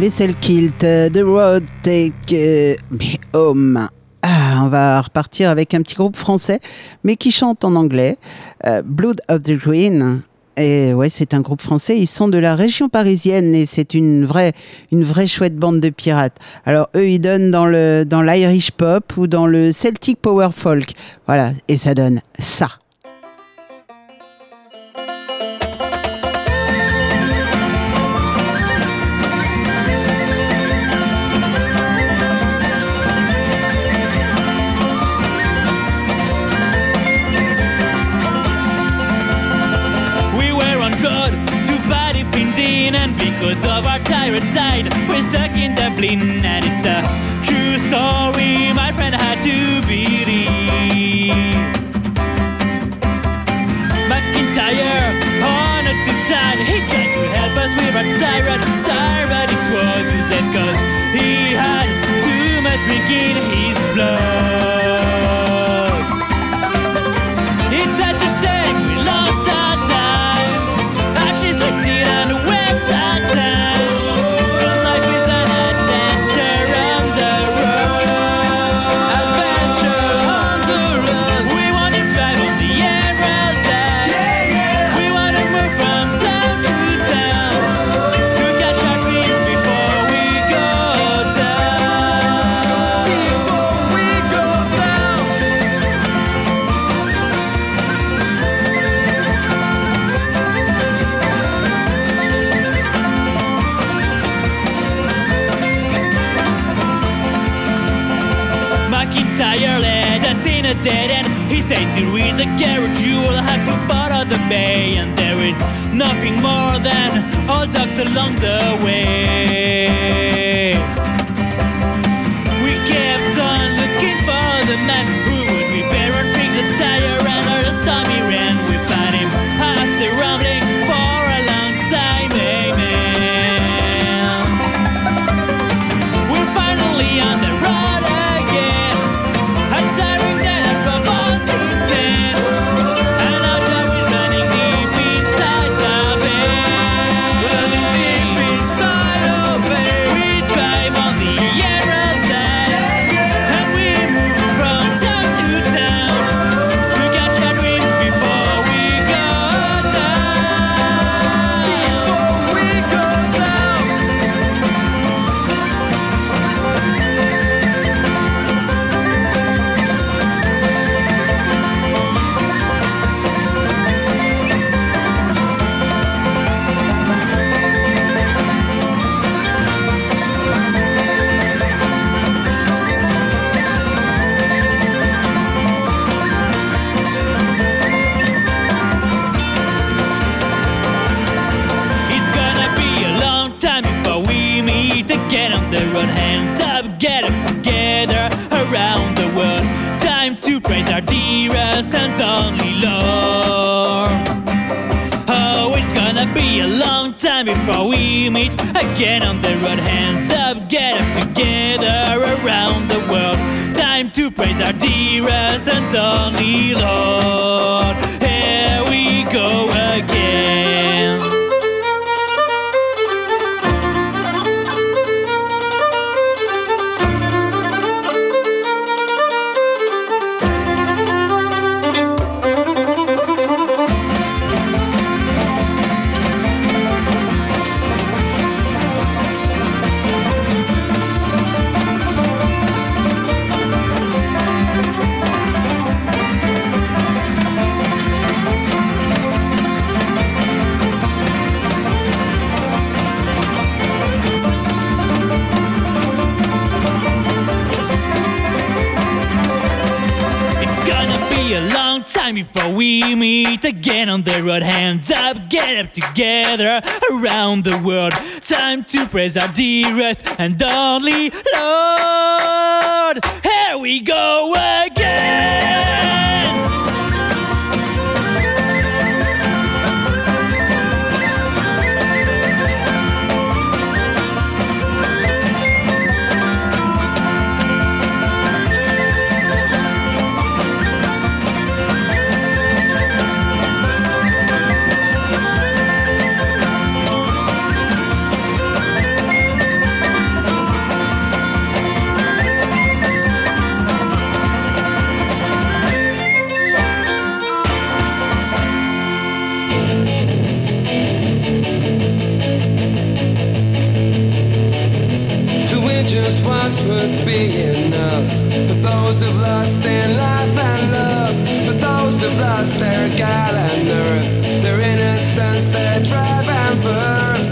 S15: Me
S1: Les Selkilt, euh, The Road Take euh, Me Home. Ah, on va repartir avec un petit groupe français, mais qui chante en anglais. Euh, Blood of the Queen. Et ouais, c'est un groupe français. Ils sont de la région parisienne et c'est une vraie, une vraie chouette bande de pirates. Alors eux, ils donnent dans le, dans l'Irish pop ou dans le Celtic power folk. Voilà, et ça donne ça.
S17: Benzene and because of our tyrant tide we're stuck in Dublin and it's a true story my friend had to believe. McIntyre on a time he tried to help us with our tyrant tyrant it was useless cause he had too much drink in his blood the carriage, you will have to follow the bay, and there is nothing more than old dogs along the way. We kept on looking for the man who meet again on the road. Hands up, get up together around the world. Time to praise our dearest and only Lord. Together around the world. Time to praise our dearest and only Lord. Here we go again.
S15: Those who've lost their life and love. For those who've lost their guile and nerve Their innocence, their drive and verve.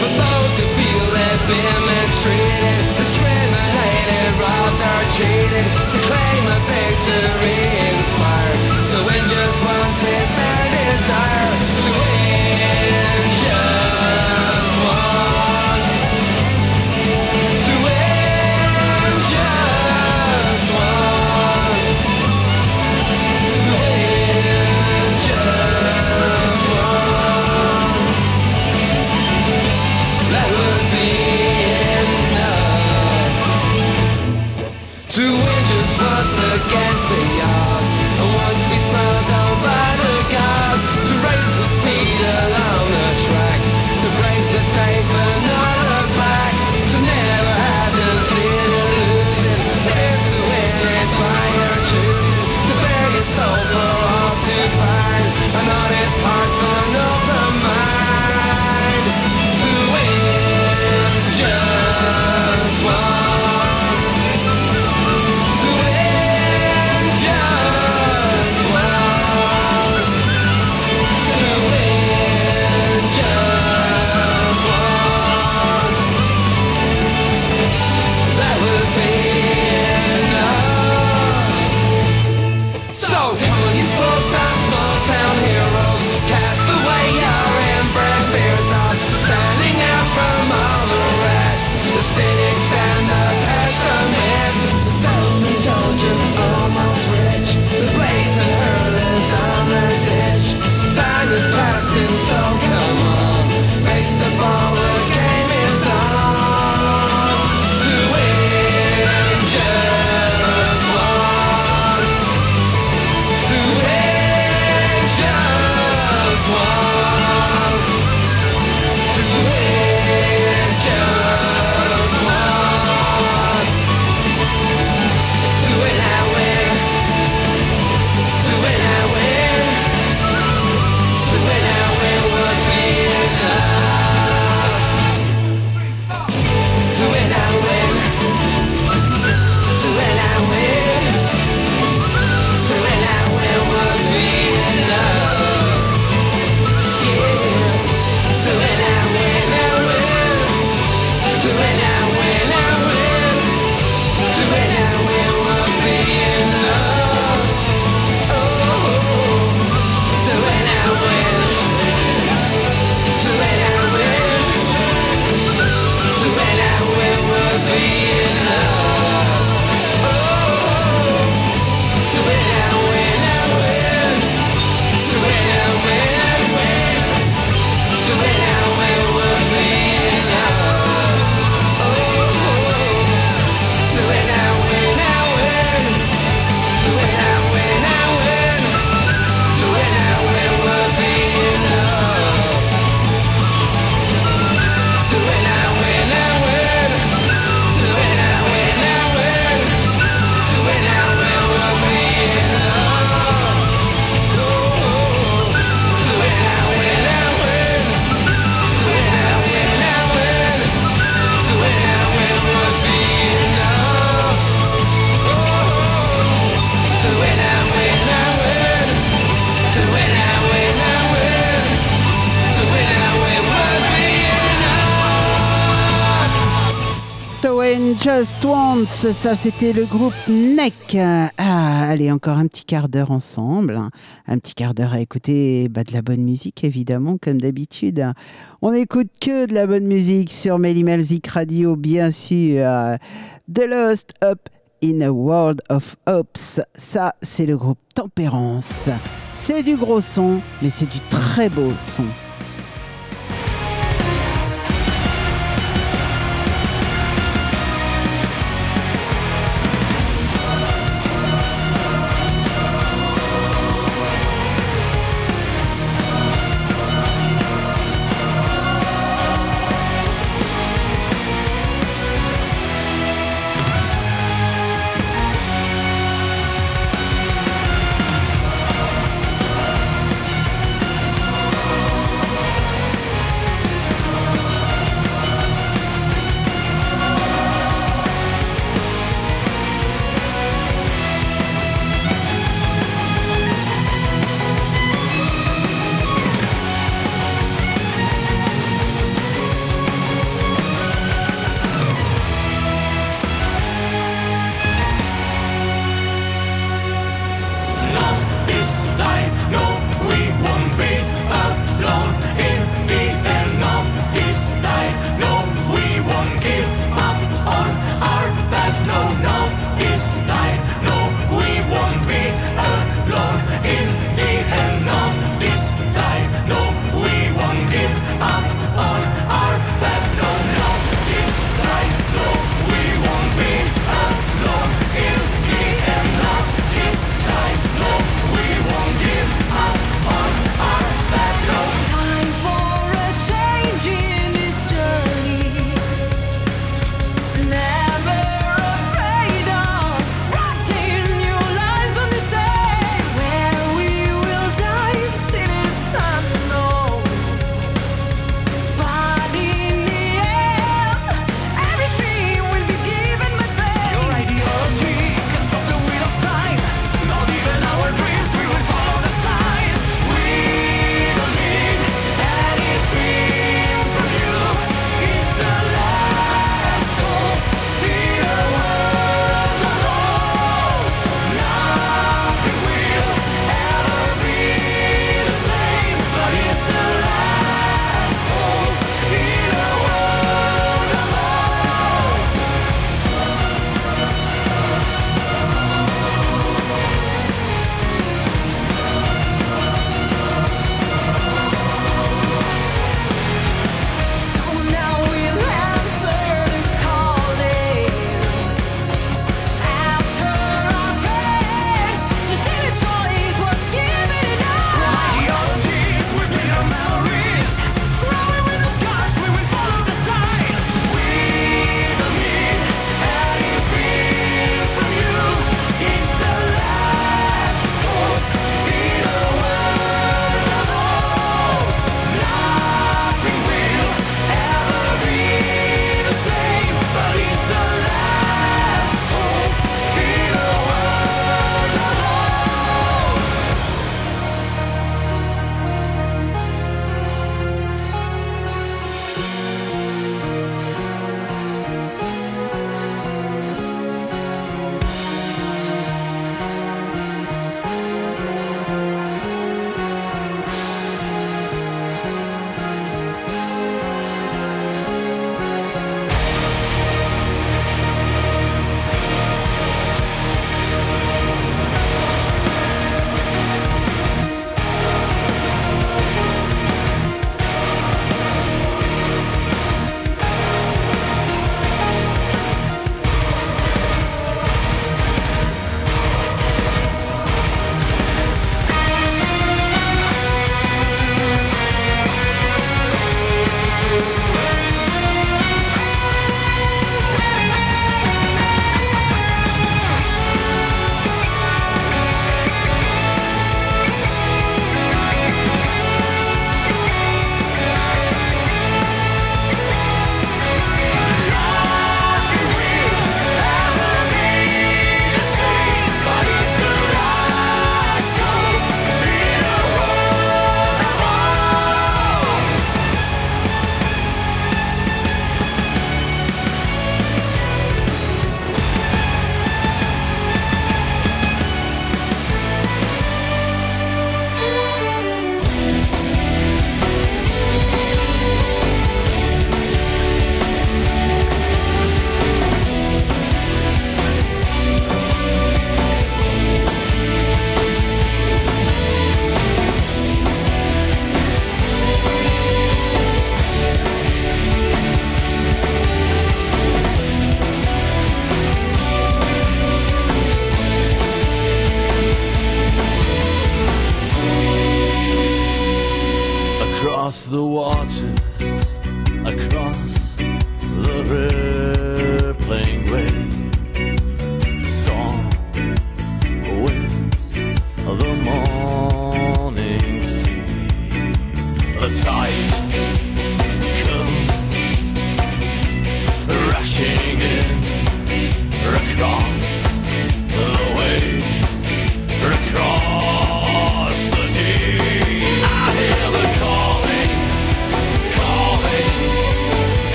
S15: For those who feel they've been mistreated Discriminated, robbed or cheated To claim a victory
S1: ça c'était le groupe NEC. Ah, allez, encore un petit quart d'heure ensemble. Un petit quart d'heure à écouter bah, de la bonne musique, évidemment, comme d'habitude. On n'écoute que de la bonne musique sur Melzik Radio, bien sûr. The Lost Up in a World of Hopes. Ça, c'est le groupe Tempérance. C'est du gros son, mais c'est du très beau son.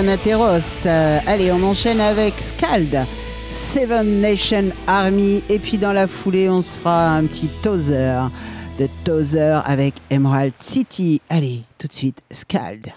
S1: Euh, allez, on enchaîne avec Scald, Seven Nation Army. Et puis dans la foulée, on se fera un petit Tozer de Tozer avec Emerald City. Allez, tout de suite, Scald.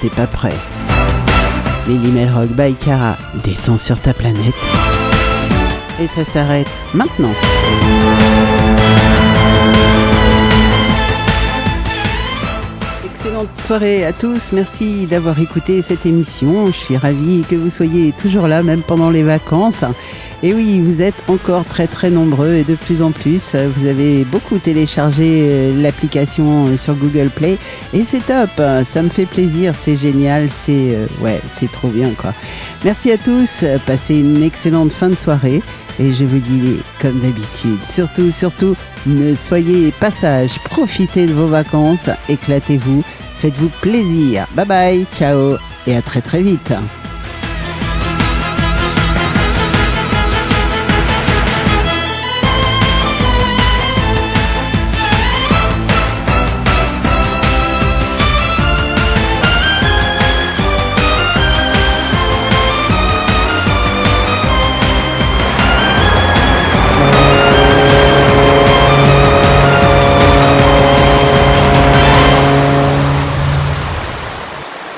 S1: T'es pas prêt. Lily Melrock by Cara descend sur ta planète. Et ça s'arrête maintenant. Excellente soirée à tous. Merci d'avoir écouté cette émission. Je suis ravie que vous soyez toujours là, même pendant les vacances. Et oui, vous êtes encore très très nombreux et de plus en plus. Vous avez beaucoup téléchargé euh, l'application euh, sur Google Play et c'est top. Ça me fait plaisir, c'est génial, c'est euh, ouais, c'est trop bien quoi. Merci à tous. Passez une excellente fin de soirée et je vous dis comme d'habitude, surtout surtout ne soyez pas sages, profitez de vos vacances, éclatez-vous, faites-vous plaisir. Bye bye, ciao et à très très vite.